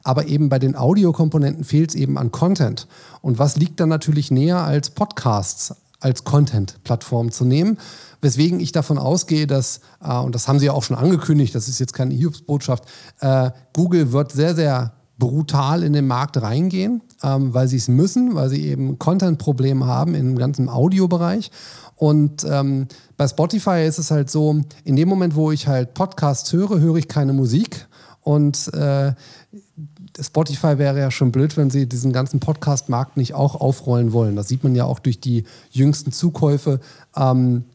aber eben bei den Audiokomponenten fehlt es eben an Content. Und was liegt dann natürlich näher als Podcasts als Content-Plattform zu nehmen? Weswegen ich davon ausgehe, dass, äh, und das haben sie ja auch schon angekündigt, das ist jetzt keine Hiobsbotschaft, äh, Google wird sehr, sehr brutal in den Markt reingehen, ähm, weil sie es müssen, weil sie eben Content-Probleme haben im ganzen Audiobereich. Und ähm, bei Spotify ist es halt so, in dem Moment, wo ich halt Podcasts höre, höre ich keine Musik. Und äh, Spotify wäre ja schon blöd, wenn sie diesen ganzen Podcast-Markt nicht auch aufrollen wollen. Das sieht man ja auch durch die jüngsten Zukäufe. Ähm,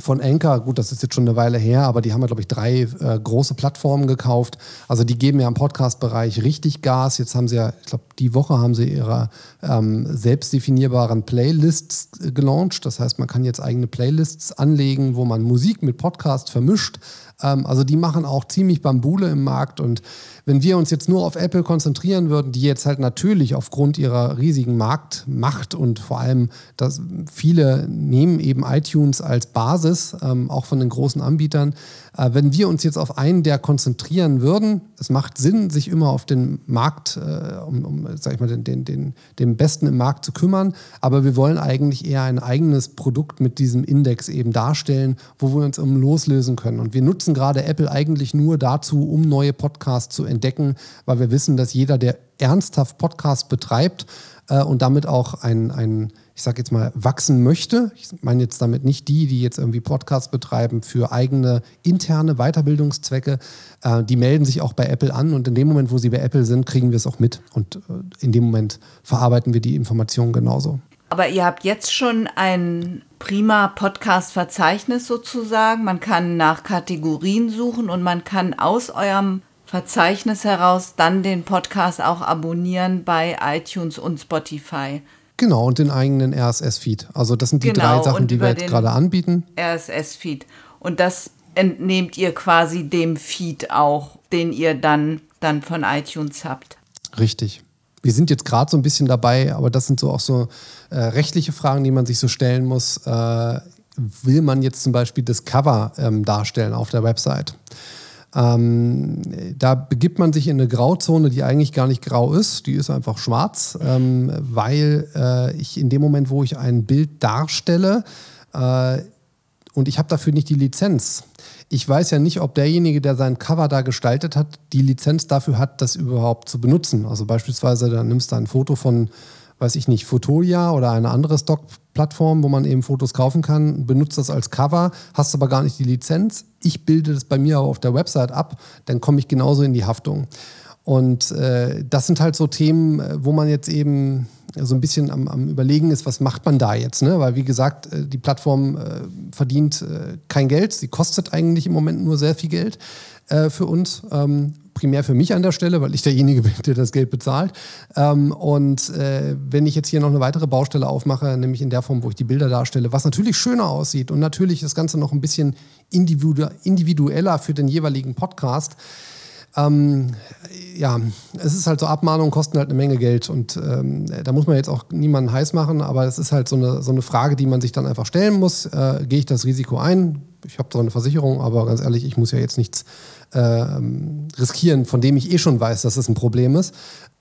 von Anchor, gut, das ist jetzt schon eine Weile her, aber die haben ja, glaube ich, drei äh, große Plattformen gekauft. Also die geben ja im Podcast-Bereich richtig Gas. Jetzt haben sie ja, ich glaube, die Woche haben sie ihre ähm, selbstdefinierbaren Playlists äh, gelauncht. Das heißt, man kann jetzt eigene Playlists anlegen, wo man Musik mit Podcast vermischt. Ähm, also die machen auch ziemlich Bambule im Markt und wenn wir uns jetzt nur auf Apple konzentrieren würden, die jetzt halt natürlich aufgrund ihrer riesigen Marktmacht und vor allem, dass viele nehmen eben iTunes als Basis ähm, auch von den großen Anbietern. Äh, wenn wir uns jetzt auf einen der konzentrieren würden, es macht Sinn, sich immer auf den Markt, äh, um, um, sag ich mal, den, den, den, den Besten im Markt zu kümmern. Aber wir wollen eigentlich eher ein eigenes Produkt mit diesem Index eben darstellen, wo wir uns um loslösen können. Und wir nutzen gerade Apple eigentlich nur dazu, um neue Podcasts zu entdecken, weil wir wissen, dass jeder, der ernsthaft Podcast betreibt äh, und damit auch ein, ein ich sage jetzt mal, wachsen möchte, ich meine jetzt damit nicht die, die jetzt irgendwie Podcasts betreiben für eigene interne Weiterbildungszwecke, äh, die melden sich auch bei Apple an und in dem Moment, wo sie bei Apple sind, kriegen wir es auch mit und äh, in dem Moment verarbeiten wir die Informationen genauso. Aber ihr habt jetzt schon ein prima Podcast-Verzeichnis sozusagen. Man kann nach Kategorien suchen und man kann aus eurem Verzeichnis heraus dann den Podcast auch abonnieren bei iTunes und Spotify. Genau, und den eigenen RSS-Feed. Also das sind die genau, drei Sachen, die wir jetzt gerade anbieten. RSS-Feed. Und das entnehmt ihr quasi dem Feed auch, den ihr dann, dann von iTunes habt. Richtig. Wir sind jetzt gerade so ein bisschen dabei, aber das sind so auch so äh, rechtliche Fragen, die man sich so stellen muss. Äh, will man jetzt zum Beispiel das Cover ähm, darstellen auf der Website? Ähm, da begibt man sich in eine Grauzone, die eigentlich gar nicht grau ist, die ist einfach schwarz, ähm, weil äh, ich in dem Moment, wo ich ein Bild darstelle äh, und ich habe dafür nicht die Lizenz, ich weiß ja nicht, ob derjenige, der sein Cover da gestaltet hat, die Lizenz dafür hat, das überhaupt zu benutzen. Also beispielsweise, da nimmst du ein Foto von weiß ich nicht, Fotolia oder eine andere Stock-Plattform, wo man eben Fotos kaufen kann, benutzt das als Cover, hast aber gar nicht die Lizenz. Ich bilde das bei mir aber auf der Website ab, dann komme ich genauso in die Haftung. Und äh, das sind halt so Themen, wo man jetzt eben so ein bisschen am, am Überlegen ist, was macht man da jetzt? Ne? Weil wie gesagt, äh, die Plattform äh, verdient äh, kein Geld, sie kostet eigentlich im Moment nur sehr viel Geld äh, für uns. Ähm, primär für mich an der Stelle, weil ich derjenige bin, der das Geld bezahlt. Ähm, und äh, wenn ich jetzt hier noch eine weitere Baustelle aufmache, nämlich in der Form, wo ich die Bilder darstelle, was natürlich schöner aussieht und natürlich das Ganze noch ein bisschen individu individueller für den jeweiligen Podcast, ähm, ja, es ist halt so, Abmahnungen kosten halt eine Menge Geld und ähm, da muss man jetzt auch niemanden heiß machen, aber es ist halt so eine, so eine Frage, die man sich dann einfach stellen muss. Äh, Gehe ich das Risiko ein? Ich habe zwar eine Versicherung, aber ganz ehrlich, ich muss ja jetzt nichts äh, riskieren, von dem ich eh schon weiß, dass es ein Problem ist.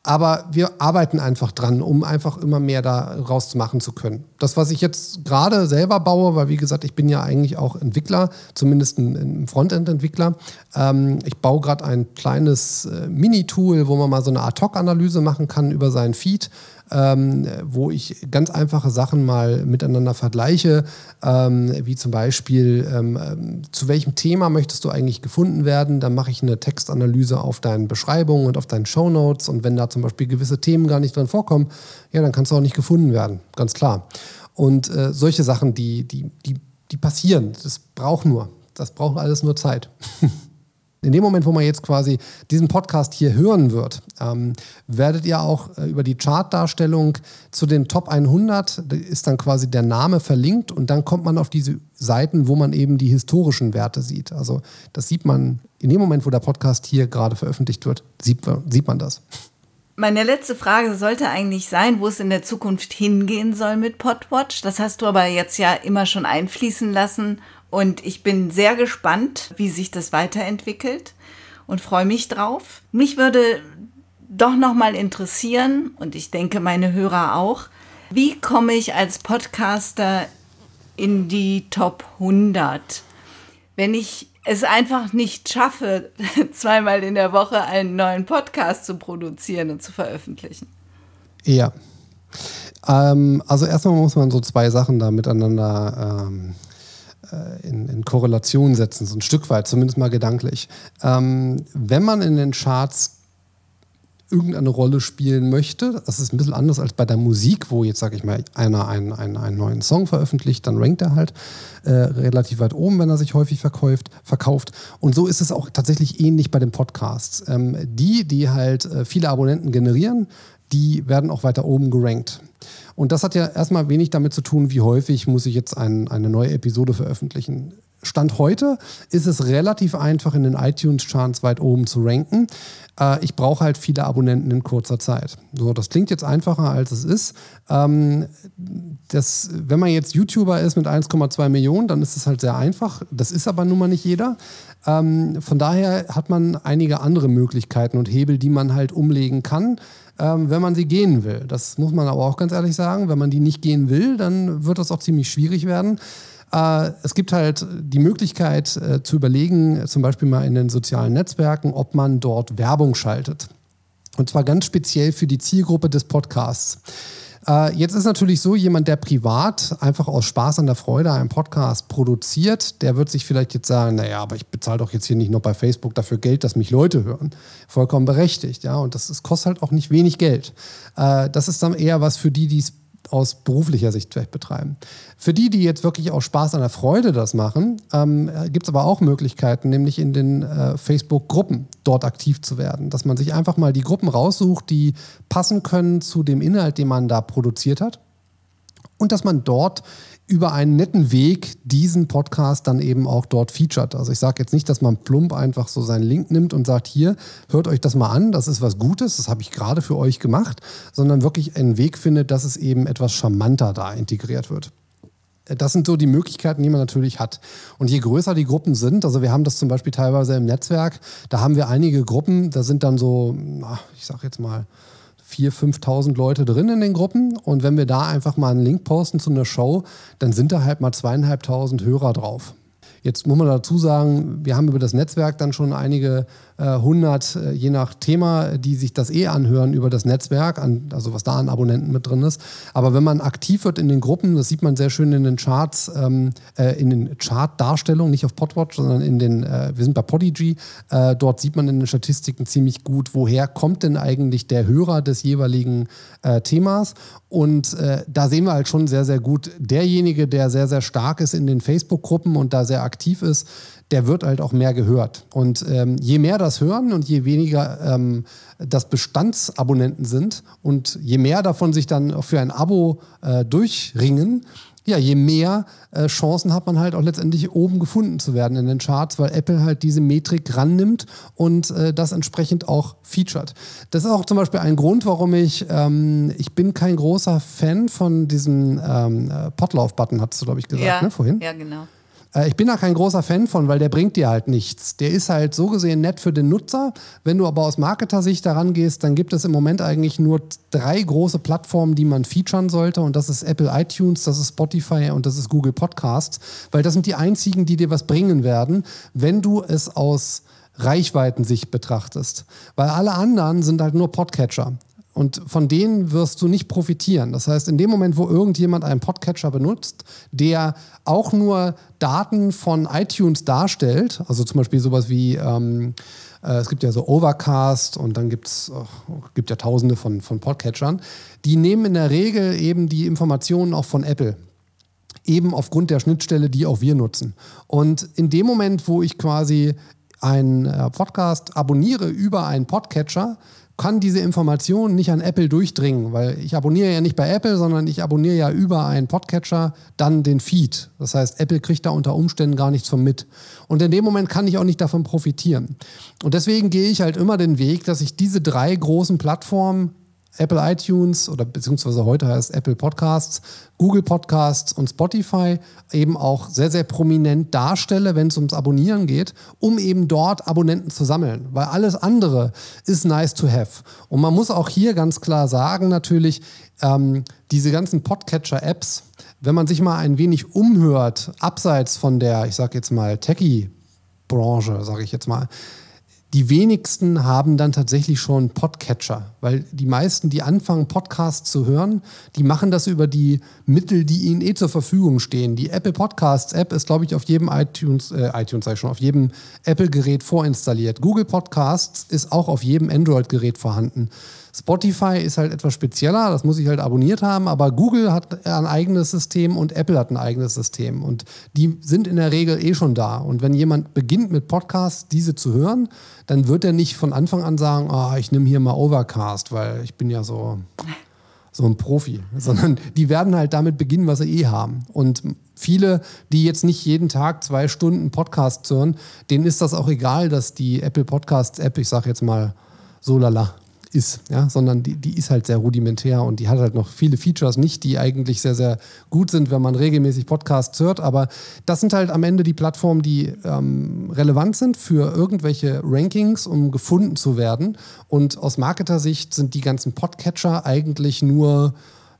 Aber wir arbeiten einfach dran, um einfach immer mehr daraus machen zu können. Das, was ich jetzt gerade selber baue, weil wie gesagt, ich bin ja eigentlich auch Entwickler, zumindest ein, Frontend-Entwickler. Ähm, ich baue gerade ein kleines äh, Mini-Tool, wo man mal so eine Ad-Hoc-Analyse machen kann über seinen Feed ähm, wo ich ganz einfache Sachen mal miteinander vergleiche, ähm, wie zum Beispiel, ähm, ähm, zu welchem Thema möchtest du eigentlich gefunden werden? Dann mache ich eine Textanalyse auf deinen Beschreibungen und auf deinen Shownotes und wenn da zum Beispiel gewisse Themen gar nicht drin vorkommen, ja, dann kannst du auch nicht gefunden werden, ganz klar. Und äh, solche Sachen, die, die, die, die passieren, das braucht nur, das braucht alles nur Zeit. In dem Moment, wo man jetzt quasi diesen Podcast hier hören wird, ähm, werdet ihr auch äh, über die Chartdarstellung zu den Top 100, da ist dann quasi der Name verlinkt und dann kommt man auf diese Seiten, wo man eben die historischen Werte sieht. Also das sieht man in dem Moment, wo der Podcast hier gerade veröffentlicht wird, sieht, sieht man das. Meine letzte Frage sollte eigentlich sein, wo es in der Zukunft hingehen soll mit Podwatch. Das hast du aber jetzt ja immer schon einfließen lassen und ich bin sehr gespannt, wie sich das weiterentwickelt und freue mich drauf. Mich würde doch noch mal interessieren und ich denke meine Hörer auch, wie komme ich als Podcaster in die Top 100? Wenn ich es einfach nicht schaffe, zweimal in der Woche einen neuen Podcast zu produzieren und zu veröffentlichen. Ja. Ähm, also erstmal muss man so zwei Sachen da miteinander ähm, äh, in, in, Korrelation setzen, so ein Stück weit, zumindest mal gedanklich. Ähm, wenn man in den Charts irgendeine Rolle spielen möchte, das ist ein bisschen anders als bei der Musik, wo jetzt, sage ich mal, einer einen, einen, einen neuen Song veröffentlicht, dann rankt er halt äh, relativ weit oben, wenn er sich häufig verkauft, verkauft. Und so ist es auch tatsächlich ähnlich bei den Podcasts. Ähm, die, die halt äh, viele Abonnenten generieren, die werden auch weiter oben gerankt. Und das hat ja erstmal wenig damit zu tun, wie häufig muss ich jetzt ein, eine neue Episode veröffentlichen. Stand heute ist es relativ einfach, in den iTunes-Charts weit oben zu ranken. Äh, ich brauche halt viele Abonnenten in kurzer Zeit. So, das klingt jetzt einfacher, als es ist. Ähm, das, wenn man jetzt YouTuber ist mit 1,2 Millionen, dann ist es halt sehr einfach. Das ist aber nun mal nicht jeder. Ähm, von daher hat man einige andere Möglichkeiten und Hebel, die man halt umlegen kann ähm, wenn man sie gehen will. Das muss man aber auch ganz ehrlich sagen. Wenn man die nicht gehen will, dann wird das auch ziemlich schwierig werden. Äh, es gibt halt die Möglichkeit äh, zu überlegen, zum Beispiel mal in den sozialen Netzwerken, ob man dort Werbung schaltet. Und zwar ganz speziell für die Zielgruppe des Podcasts. Äh, jetzt ist natürlich so, jemand, der privat einfach aus Spaß an der Freude einen Podcast produziert, der wird sich vielleicht jetzt sagen, naja, aber ich bezahle doch jetzt hier nicht noch bei Facebook dafür Geld, dass mich Leute hören. Vollkommen berechtigt, ja. Und das, das kostet halt auch nicht wenig Geld. Das ist dann eher was für die, die es aus beruflicher Sicht vielleicht betreiben. Für die, die jetzt wirklich aus Spaß an der Freude das machen, ähm, gibt es aber auch Möglichkeiten, nämlich in den äh, Facebook-Gruppen dort aktiv zu werden. Dass man sich einfach mal die Gruppen raussucht, die passen können zu dem Inhalt, den man da produziert hat. Und dass man dort über einen netten Weg diesen Podcast dann eben auch dort featured. Also ich sage jetzt nicht, dass man plump einfach so seinen Link nimmt und sagt, hier, hört euch das mal an, das ist was Gutes, das habe ich gerade für euch gemacht, sondern wirklich einen Weg findet, dass es eben etwas charmanter da integriert wird. Das sind so die Möglichkeiten, die man natürlich hat. Und je größer die Gruppen sind, also wir haben das zum Beispiel teilweise im Netzwerk, da haben wir einige Gruppen, da sind dann so, ich sage jetzt mal, 4.000, 5.000 Leute drin in den Gruppen. Und wenn wir da einfach mal einen Link posten zu einer Show, dann sind da halt mal zweieinhalbtausend Hörer drauf. Jetzt muss man dazu sagen, wir haben über das Netzwerk dann schon einige äh, 100, äh, je nach Thema, die sich das eh anhören über das Netzwerk, an, also was da an Abonnenten mit drin ist. Aber wenn man aktiv wird in den Gruppen, das sieht man sehr schön in den Charts, ähm, äh, in den Chart-Darstellungen, nicht auf Podwatch, sondern in den, äh, wir sind bei Podigy, äh, dort sieht man in den Statistiken ziemlich gut, woher kommt denn eigentlich der Hörer des jeweiligen äh, Themas. Und da sehen wir halt schon sehr, sehr gut, derjenige, der sehr, sehr stark ist in den Facebook-Gruppen und da sehr aktiv ist, der wird halt auch mehr gehört. Und ähm, je mehr das hören und je weniger ähm, das Bestandsabonnenten sind und je mehr davon sich dann für ein Abo äh, durchringen, ja, je mehr äh, Chancen hat man halt auch letztendlich oben gefunden zu werden in den Charts, weil Apple halt diese Metrik rannimmt und äh, das entsprechend auch featured. Das ist auch zum Beispiel ein Grund, warum ich, ähm, ich bin kein großer Fan von diesem ähm, äh, Potlauf-Button, hast du, glaube ich, gesagt, ja, ne, vorhin? Ja, genau. Äh, ich bin da kein großer Fan von, weil der bringt dir halt nichts. Der ist halt so gesehen nett für den Nutzer. Wenn du aber aus Marketer-Sicht daran gehst, dann gibt es im Moment eigentlich nur drei große Plattformen, die man featuren sollte. Und das ist Apple iTunes, das ist Spotify und das ist Google Podcasts. Weil das sind die einzigen, die dir was bringen werden, wenn du es aus Reichweitensicht betrachtest. Weil alle anderen sind halt nur Podcatcher. Und von denen wirst du nicht profitieren. Das heißt, in dem Moment, wo irgendjemand einen Podcatcher benutzt, der auch nur Daten von iTunes darstellt, also zum Beispiel sowas wie, ähm, äh, es gibt ja so Overcast und dann gibt's, oh, gibt ja tausende von, von Podcatchern, die nehmen in der Regel eben die Informationen auch von Apple eben aufgrund der Schnittstelle, die auch wir nutzen. Und in dem Moment, wo ich quasi einen äh, Podcast abonniere über einen Podcatcher, kann diese Information nicht an Apple durchdringen, weil ich abonniere ja nicht bei Apple, sondern ich abonniere ja über einen Podcatcher dann den Feed. Das heißt, Apple kriegt da unter Umständen gar nichts von mit. Und in dem Moment kann ich auch nicht davon profitieren. Und deswegen gehe ich halt immer den Weg, dass ich diese drei großen Plattformen Apple iTunes oder beziehungsweise heute heißt Apple Podcasts, Google Podcasts und Spotify eben auch sehr, sehr prominent darstelle, wenn es ums Abonnieren geht, um eben dort Abonnenten zu sammeln. Weil alles andere ist nice to have. Und man muss auch hier ganz klar sagen, natürlich, ähm, diese ganzen Podcatcher-Apps, wenn man sich mal ein wenig umhört, abseits von der, ich sag jetzt mal, Techie-Branche, sage ich jetzt mal, die wenigsten haben dann tatsächlich schon Podcatcher, weil die meisten, die anfangen, Podcasts zu hören, die machen das über die Mittel, die ihnen eh zur Verfügung stehen. Die Apple Podcasts App ist, glaube ich, auf jedem iTunes, äh, iTunes sag ich schon, auf jedem Apple-Gerät vorinstalliert. Google Podcasts ist auch auf jedem Android-Gerät vorhanden. Spotify ist halt etwas spezieller, das muss ich halt abonniert haben, aber Google hat ein eigenes System und Apple hat ein eigenes System und die sind in der Regel eh schon da. Und wenn jemand beginnt mit Podcasts, diese zu hören, dann wird er nicht von Anfang an sagen, oh, ich nehme hier mal Overcast, weil ich bin ja so so ein Profi, sondern die werden halt damit beginnen, was sie eh haben. Und viele, die jetzt nicht jeden Tag zwei Stunden Podcast hören, denen ist das auch egal, dass die Apple Podcasts App, ich sage jetzt mal so lala, ist, ja, sondern die, die ist halt sehr rudimentär und die hat halt noch viele Features nicht, die eigentlich sehr, sehr gut sind, wenn man regelmäßig Podcasts hört. Aber das sind halt am Ende die Plattformen, die ähm, relevant sind für irgendwelche Rankings, um gefunden zu werden. Und aus Marketer-Sicht sind die ganzen Podcatcher eigentlich nur,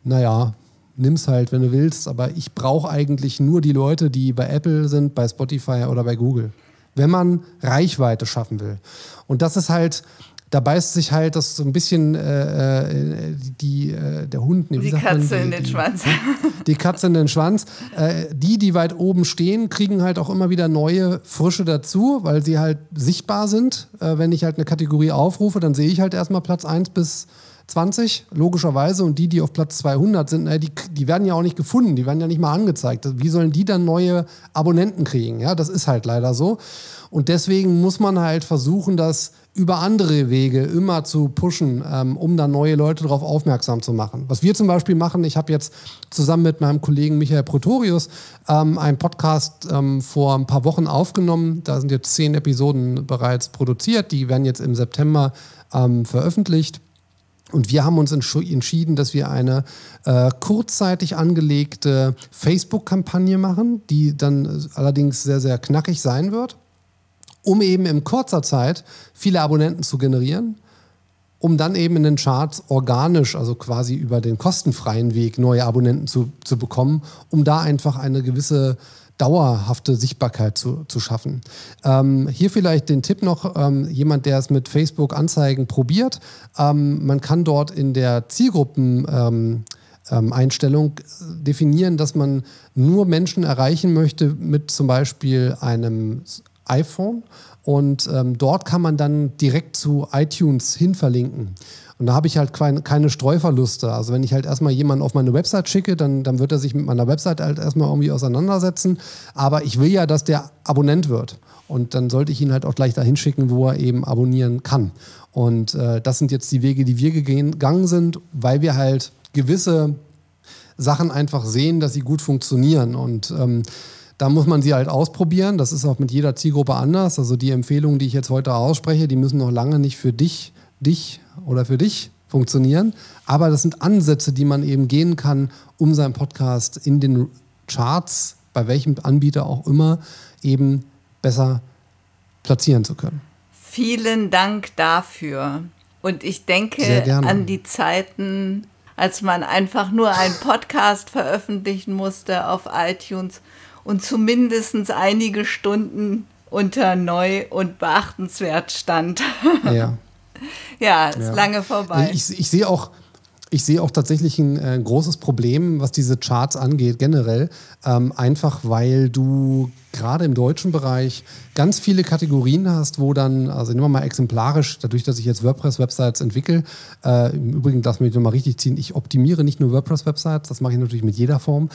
naja, nimm's halt, wenn du willst, aber ich brauche eigentlich nur die Leute, die bei Apple sind, bei Spotify oder bei Google. Wenn man Reichweite schaffen will. Und das ist halt, da beißt sich halt das so ein bisschen äh, äh die, äh, der Hund. Nee, die Katze die, in den die, Schwanz. Die Katze in den Schwanz. Äh, die, die weit oben stehen, kriegen halt auch immer wieder neue Frische dazu, weil sie halt sichtbar sind. Äh, wenn ich halt eine Kategorie aufrufe, dann sehe ich halt erstmal Platz 1 bis 20, logischerweise. Und die, die auf Platz 200 sind, die, die werden ja auch nicht gefunden, die werden ja nicht mal angezeigt. Wie sollen die dann neue Abonnenten kriegen? Ja, das ist halt leider so. Und deswegen muss man halt versuchen, das über andere Wege immer zu pushen, ähm, um dann neue Leute darauf aufmerksam zu machen. Was wir zum Beispiel machen, ich habe jetzt zusammen mit meinem Kollegen Michael Protorius ähm, einen Podcast ähm, vor ein paar Wochen aufgenommen. Da sind jetzt zehn Episoden bereits produziert. Die werden jetzt im September ähm, veröffentlicht. Und wir haben uns entschieden, dass wir eine äh, kurzzeitig angelegte Facebook-Kampagne machen, die dann allerdings sehr, sehr knackig sein wird um eben in kurzer Zeit viele Abonnenten zu generieren, um dann eben in den Charts organisch, also quasi über den kostenfreien Weg, neue Abonnenten zu, zu bekommen, um da einfach eine gewisse dauerhafte Sichtbarkeit zu, zu schaffen. Ähm, hier vielleicht den Tipp noch, ähm, jemand, der es mit Facebook-Anzeigen probiert, ähm, man kann dort in der Zielgruppen... Ähm, ähm, Einstellung definieren, dass man nur Menschen erreichen möchte mit zum Beispiel einem iPhone und ähm, dort kann man dann direkt zu iTunes hin verlinken. Und da habe ich halt keine, Streuverluste. Also wenn ich halt erstmal jemanden auf meine Website schicke, dann, dann wird er sich mit meiner Website halt erstmal irgendwie auseinandersetzen. Aber ich will ja, dass der Abonnent wird. Und dann sollte ich ihn halt auch gleich dahin schicken, wo er eben abonnieren kann. Und äh, das sind jetzt die Wege, die wir gegangen sind, weil wir halt gewisse Sachen einfach sehen, dass sie gut funktionieren. Und ähm, da muss man sie halt ausprobieren. Das ist auch mit jeder Zielgruppe anders. Also die Empfehlungen, die ich jetzt heute ausspreche, die müssen noch lange nicht für dich, dich oder für dich funktionieren. Aber das sind Ansätze, die man eben gehen kann, um seinen Podcast in den Charts, bei welchem Anbieter auch immer, eben besser platzieren zu können. Vielen Dank dafür. Und ich denke an die Zeiten, als man einfach nur einen Podcast veröffentlichen musste auf iTunes und zumindest einige Stunden unter neu und beachtenswert stand. Ja. ja, ist ja. lange vorbei. Ich, ich sehe auch, ich sehe auch tatsächlich ein äh, großes Problem, was diese Charts angeht, generell. Ähm, einfach weil du gerade im deutschen Bereich ganz viele Kategorien hast, wo dann, also nehmen wir mal exemplarisch, dadurch, dass ich jetzt WordPress-Websites entwickle, äh, im Übrigen lass mich nochmal richtig ziehen, ich optimiere nicht nur WordPress-Websites, das mache ich natürlich mit jeder Form.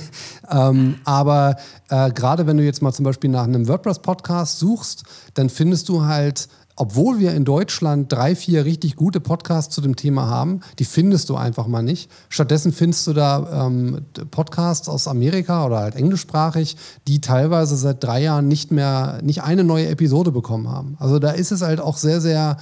ähm, aber äh, gerade wenn du jetzt mal zum Beispiel nach einem WordPress-Podcast suchst, dann findest du halt obwohl wir in Deutschland drei, vier richtig gute Podcasts zu dem Thema haben, die findest du einfach mal nicht. Stattdessen findest du da ähm, Podcasts aus Amerika oder halt englischsprachig, die teilweise seit drei Jahren nicht mehr, nicht eine neue Episode bekommen haben. Also da ist es halt auch sehr, sehr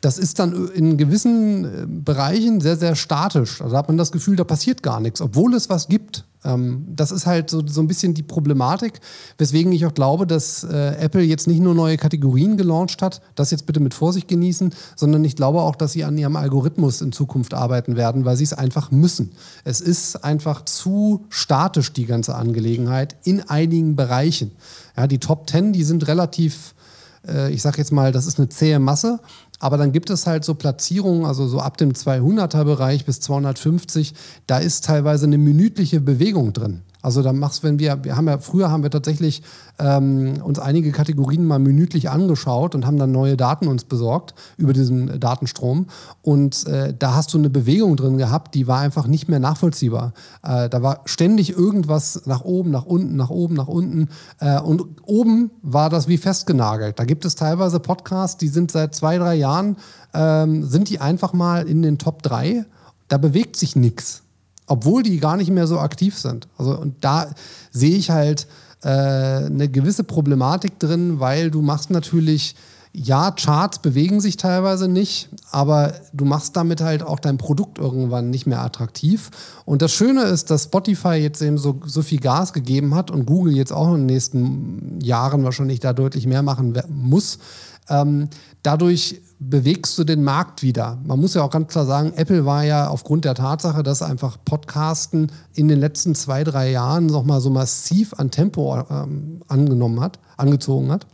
das ist dann in gewissen äh, Bereichen sehr, sehr statisch. Also da hat man das Gefühl, da passiert gar nichts, obwohl es was gibt. Ähm, das ist halt so, so ein bisschen die Problematik, weswegen ich auch glaube, dass äh, Apple jetzt nicht nur neue Kategorien gelauncht hat, das jetzt bitte mit Vorsicht genießen, sondern ich glaube auch, dass sie an ihrem Algorithmus in Zukunft arbeiten werden, weil sie es einfach müssen. Es ist einfach zu statisch, die ganze Angelegenheit, in einigen Bereichen. Ja, die Top 10, die sind relativ äh, ich sage jetzt mal, das ist eine zähe Masse. Aber dann gibt es halt so Platzierungen, also so ab dem 200er Bereich bis 250, da ist teilweise eine minütliche Bewegung drin. Also da machst wenn wir, wir haben ja, früher haben wir tatsächlich ähm, uns einige Kategorien mal minütlich angeschaut und haben dann neue Daten uns besorgt über diesen Datenstrom. Und äh, da hast du eine Bewegung drin gehabt, die war einfach nicht mehr nachvollziehbar. Äh, da war ständig irgendwas nach oben, nach unten, nach oben, nach unten. Äh, und oben war das wie festgenagelt. Da gibt es teilweise Podcasts, die sind seit zwei, drei Jahren, ähm, sind die einfach mal in den Top 3 da bewegt sich nichts. Obwohl die gar nicht mehr so aktiv sind. Also, und da sehe ich halt äh, eine gewisse Problematik drin, weil du machst natürlich ja, Charts bewegen sich teilweise nicht, aber du machst damit halt auch dein Produkt irgendwann nicht mehr attraktiv. Und das Schöne ist, dass Spotify jetzt eben so, so viel Gas gegeben hat und Google jetzt auch in den nächsten Jahren wahrscheinlich da deutlich mehr machen muss. Ähm, dadurch bewegst du den Markt wieder. Man muss ja auch ganz klar sagen, Apple war ja aufgrund der Tatsache, dass einfach Podcasten in den letzten zwei, drei Jahren nochmal so massiv an Tempo ähm, angenommen hat, angezogen hat.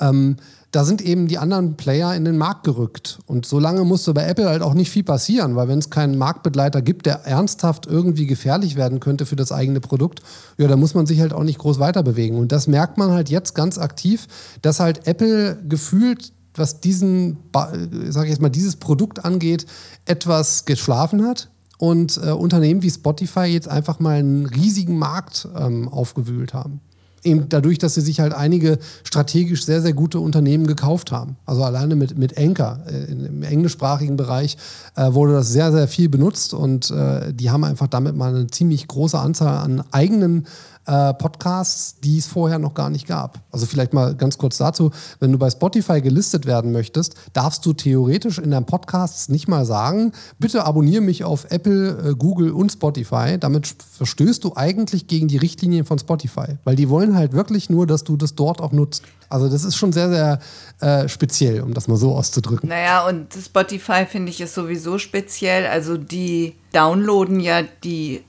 Ähm, da sind eben die anderen Player in den Markt gerückt. Und so lange musste bei Apple halt auch nicht viel passieren, weil wenn es keinen Marktbegleiter gibt, der ernsthaft irgendwie gefährlich werden könnte für das eigene Produkt, ja, da muss man sich halt auch nicht groß weiter bewegen. Und das merkt man halt jetzt ganz aktiv, dass halt Apple gefühlt was diesen, sage ich jetzt mal, dieses Produkt angeht, etwas geschlafen hat und äh, Unternehmen wie Spotify jetzt einfach mal einen riesigen Markt ähm, aufgewühlt haben eben dadurch, dass sie sich halt einige strategisch sehr, sehr gute Unternehmen gekauft haben. Also alleine mit, mit Anchor äh, im englischsprachigen Bereich äh, wurde das sehr, sehr viel benutzt und äh, die haben einfach damit mal eine ziemlich große Anzahl an eigenen äh, Podcasts, die es vorher noch gar nicht gab. Also vielleicht mal ganz kurz dazu, wenn du bei Spotify gelistet werden möchtest, darfst du theoretisch in deinem Podcast nicht mal sagen, bitte abonniere mich auf Apple, äh, Google und Spotify. Damit verstößt du eigentlich gegen die Richtlinien von Spotify, weil die wollen halt wirklich nur, dass du das dort auch nutzt. Also das ist schon sehr, sehr äh, speziell, um das mal so auszudrücken. Naja, und Spotify finde ich ist sowieso speziell. Also die downloaden ja die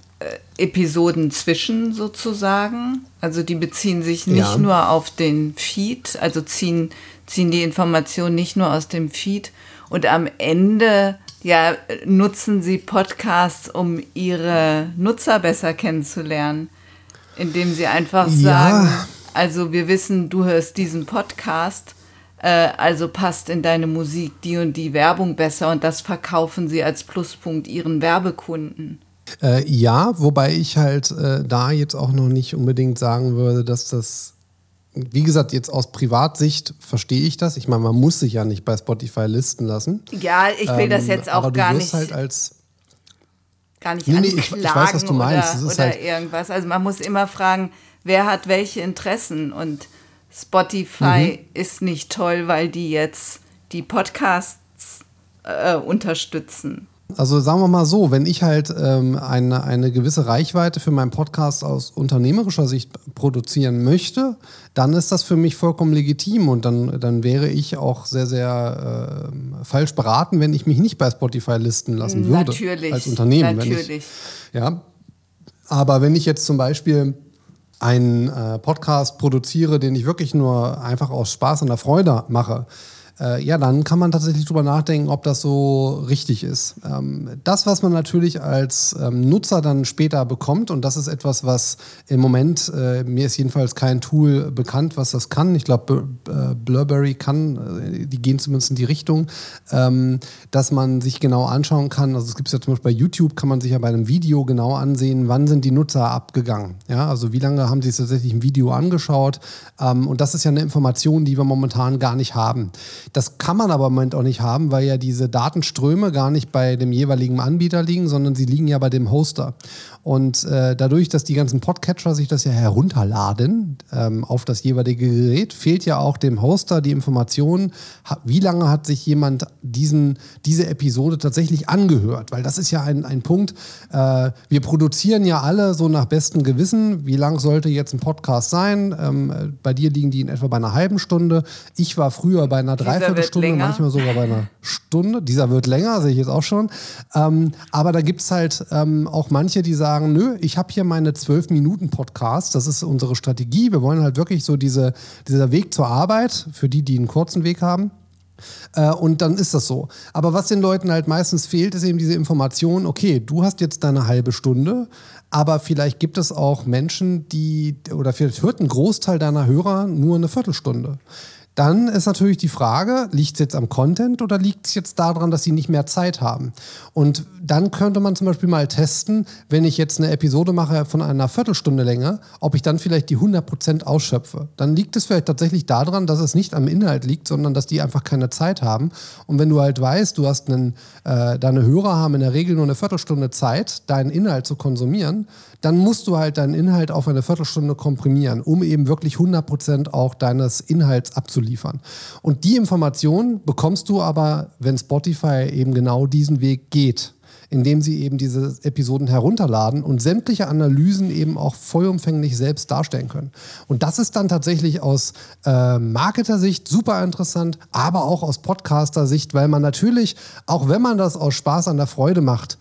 Episoden zwischen sozusagen. Also die beziehen sich nicht ja. nur auf den Feed, also ziehen, ziehen die Informationen nicht nur aus dem Feed. Und am Ende ja, nutzen sie Podcasts, um ihre Nutzer besser kennenzulernen, indem sie einfach ja. sagen, also wir wissen, du hörst diesen Podcast, äh, also passt in deine Musik die und die Werbung besser und das verkaufen sie als Pluspunkt ihren Werbekunden. Äh, ja, wobei ich halt äh, da jetzt auch noch nicht unbedingt sagen würde, dass das, wie gesagt, jetzt aus Privatsicht verstehe ich das. Ich meine, man muss sich ja nicht bei Spotify listen lassen. Ja, ich will ähm, das jetzt auch gar nicht. Halt als gar nicht nee, nee, ich, ich, weiß, was du meinst. Oder, oder halt irgendwas. Also man muss immer fragen, wer hat welche Interessen und Spotify mhm. ist nicht toll, weil die jetzt die Podcasts äh, unterstützen. Also sagen wir mal so, wenn ich halt ähm, eine, eine gewisse Reichweite für meinen Podcast aus unternehmerischer Sicht produzieren möchte, dann ist das für mich vollkommen legitim und dann, dann wäre ich auch sehr, sehr äh, falsch beraten, wenn ich mich nicht bei Spotify listen lassen würde. Natürlich. Als Unternehmen. Natürlich. Ich, ja. Aber wenn ich jetzt zum Beispiel einen äh, Podcast produziere, den ich wirklich nur einfach aus Spaß und der Freude mache, äh, ja, dann kann man tatsächlich drüber nachdenken, ob das so richtig ist. Ähm, das, was man natürlich als ähm, Nutzer dann später bekommt, und das ist etwas, was im Moment, äh, mir ist jedenfalls kein Tool bekannt, was das kann. Ich glaube, äh, Blurberry kann, äh, die gehen zumindest in die Richtung, ähm, dass man sich genau anschauen kann. Also es gibt es ja zum Beispiel bei YouTube, kann man sich ja bei einem Video genau ansehen, wann sind die Nutzer abgegangen. Ja, also wie lange haben sie tatsächlich ein Video angeschaut. Ähm, und das ist ja eine Information, die wir momentan gar nicht haben. Das kann man aber im Moment auch nicht haben, weil ja diese Datenströme gar nicht bei dem jeweiligen Anbieter liegen, sondern sie liegen ja bei dem Hoster. Und äh, dadurch, dass die ganzen Podcatcher sich das ja herunterladen ähm, auf das jeweilige Gerät, fehlt ja auch dem Hoster die Information, wie lange hat sich jemand diesen, diese Episode tatsächlich angehört. Weil das ist ja ein, ein Punkt, äh, wir produzieren ja alle so nach bestem Gewissen, wie lang sollte jetzt ein Podcast sein. Ähm, bei dir liegen die in etwa bei einer halben Stunde. Ich war früher bei einer Dreiviertelstunde, manchmal sogar bei einer Stunde. Dieser wird länger, sehe ich jetzt auch schon. Ähm, aber da gibt es halt ähm, auch manche, die sagen, sagen, nö, ich habe hier meine zwölf Minuten Podcast, das ist unsere Strategie. Wir wollen halt wirklich so diese, dieser Weg zur Arbeit, für die, die einen kurzen Weg haben, äh, und dann ist das so. Aber was den Leuten halt meistens fehlt, ist eben diese Information, okay, du hast jetzt deine halbe Stunde, aber vielleicht gibt es auch Menschen, die, oder vielleicht hört ein Großteil deiner Hörer nur eine Viertelstunde Dann ist natürlich die Frage, liegt es jetzt am Content oder liegt es jetzt daran, dass sie nicht mehr Zeit haben? Und dann könnte man zum Beispiel mal testen, wenn ich jetzt eine Episode mache von einer Viertelstunde Länge, ob ich dann vielleicht die 100% ausschöpfe. Dann liegt es vielleicht tatsächlich daran, dass es nicht am Inhalt liegt, sondern dass die einfach keine Zeit haben. Und wenn du halt weißt, du hast einen, äh, deine Hörer haben in der Regel nur eine Viertelstunde Zeit, deinen Inhalt zu konsumieren, dann musst du halt deinen Inhalt auf eine Viertelstunde komprimieren, um eben wirklich 100% auch deines Inhalts abzuliefern. Und die Information bekommst du aber, wenn Spotify eben genau diesen Weg geht indem sie eben diese Episoden herunterladen und sämtliche Analysen eben auch vollumfänglich selbst darstellen können. Und das ist dann tatsächlich aus äh, Marketer-Sicht super interessant, aber auch aus Podcaster-Sicht, weil man natürlich, auch wenn man das aus Spaß an der Freude macht,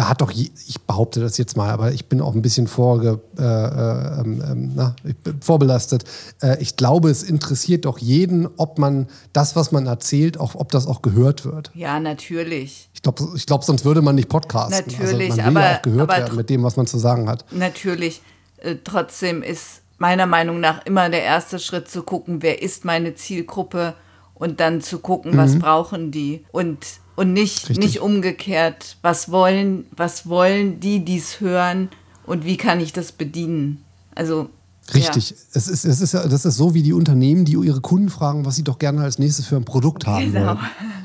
da hat doch, je, ich behaupte das jetzt mal, aber ich bin auch ein bisschen vorge, äh, äh, ähm, na, vorbelastet. Äh, ich glaube, es interessiert doch jeden, ob man das, was man erzählt, auch, ob das auch gehört wird. Ja, natürlich. Ich glaube, ich glaub, sonst würde man nicht podcasten. Natürlich, also man will aber, ja auch gehört werden mit dem, was man zu sagen hat. Natürlich. Äh, trotzdem ist meiner Meinung nach immer der erste Schritt zu gucken, wer ist meine Zielgruppe und dann zu gucken, was mhm. brauchen die. Und und nicht, nicht umgekehrt. Was wollen, was wollen die, die es hören und wie kann ich das bedienen? Also Richtig. Ja. Es ist, es ist, das ist so wie die Unternehmen, die ihre Kunden fragen, was sie doch gerne als nächstes für ein Produkt haben genau. wollen.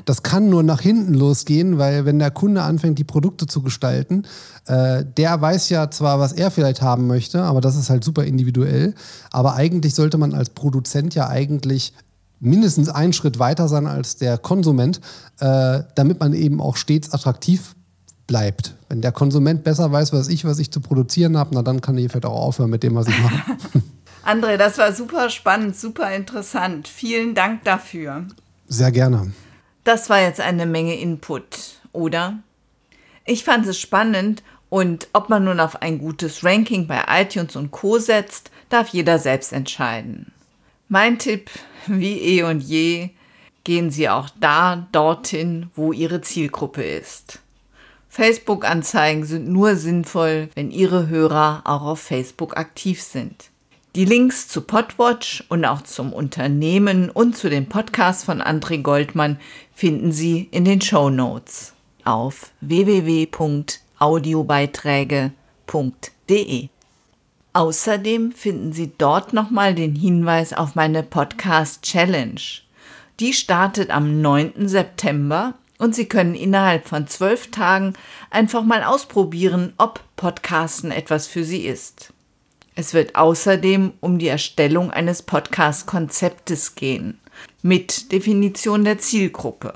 Das kann nur nach hinten losgehen, weil wenn der Kunde anfängt, die Produkte zu gestalten, äh, der weiß ja zwar, was er vielleicht haben möchte, aber das ist halt super individuell. Aber eigentlich sollte man als Produzent ja eigentlich mindestens einen Schritt weiter sein als der Konsument, äh, damit man eben auch stets attraktiv bleibt. Wenn der Konsument besser weiß, was ich, was ich zu produzieren habe, na dann kann ich vielleicht auch aufhören mit dem, was ich mache. André, das war super spannend, super interessant. Vielen Dank dafür. Sehr gerne. Das war jetzt eine Menge Input, oder? Ich fand es spannend und ob man nun auf ein gutes Ranking bei iTunes und Co setzt, darf jeder selbst entscheiden. Mein Tipp, wie eh und je, gehen Sie auch da dorthin, wo Ihre Zielgruppe ist. Facebook-Anzeigen sind nur sinnvoll, wenn Ihre Hörer auch auf Facebook aktiv sind. Die Links zu Podwatch und auch zum Unternehmen und zu den Podcasts von André Goldmann finden Sie in den Show Notes auf www.audiobeiträge.de. Außerdem finden Sie dort nochmal den Hinweis auf meine Podcast Challenge. Die startet am 9. September und Sie können innerhalb von zwölf Tagen einfach mal ausprobieren, ob Podcasten etwas für Sie ist. Es wird außerdem um die Erstellung eines Podcast-Konzeptes gehen, mit Definition der Zielgruppe,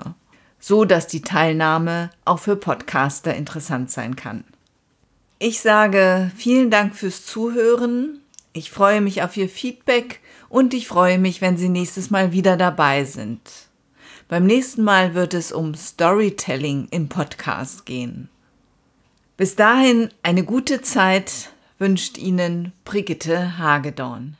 so dass die Teilnahme auch für Podcaster interessant sein kann. Ich sage vielen Dank fürs Zuhören. Ich freue mich auf Ihr Feedback und ich freue mich, wenn Sie nächstes Mal wieder dabei sind. Beim nächsten Mal wird es um Storytelling im Podcast gehen. Bis dahin eine gute Zeit wünscht Ihnen Brigitte Hagedorn.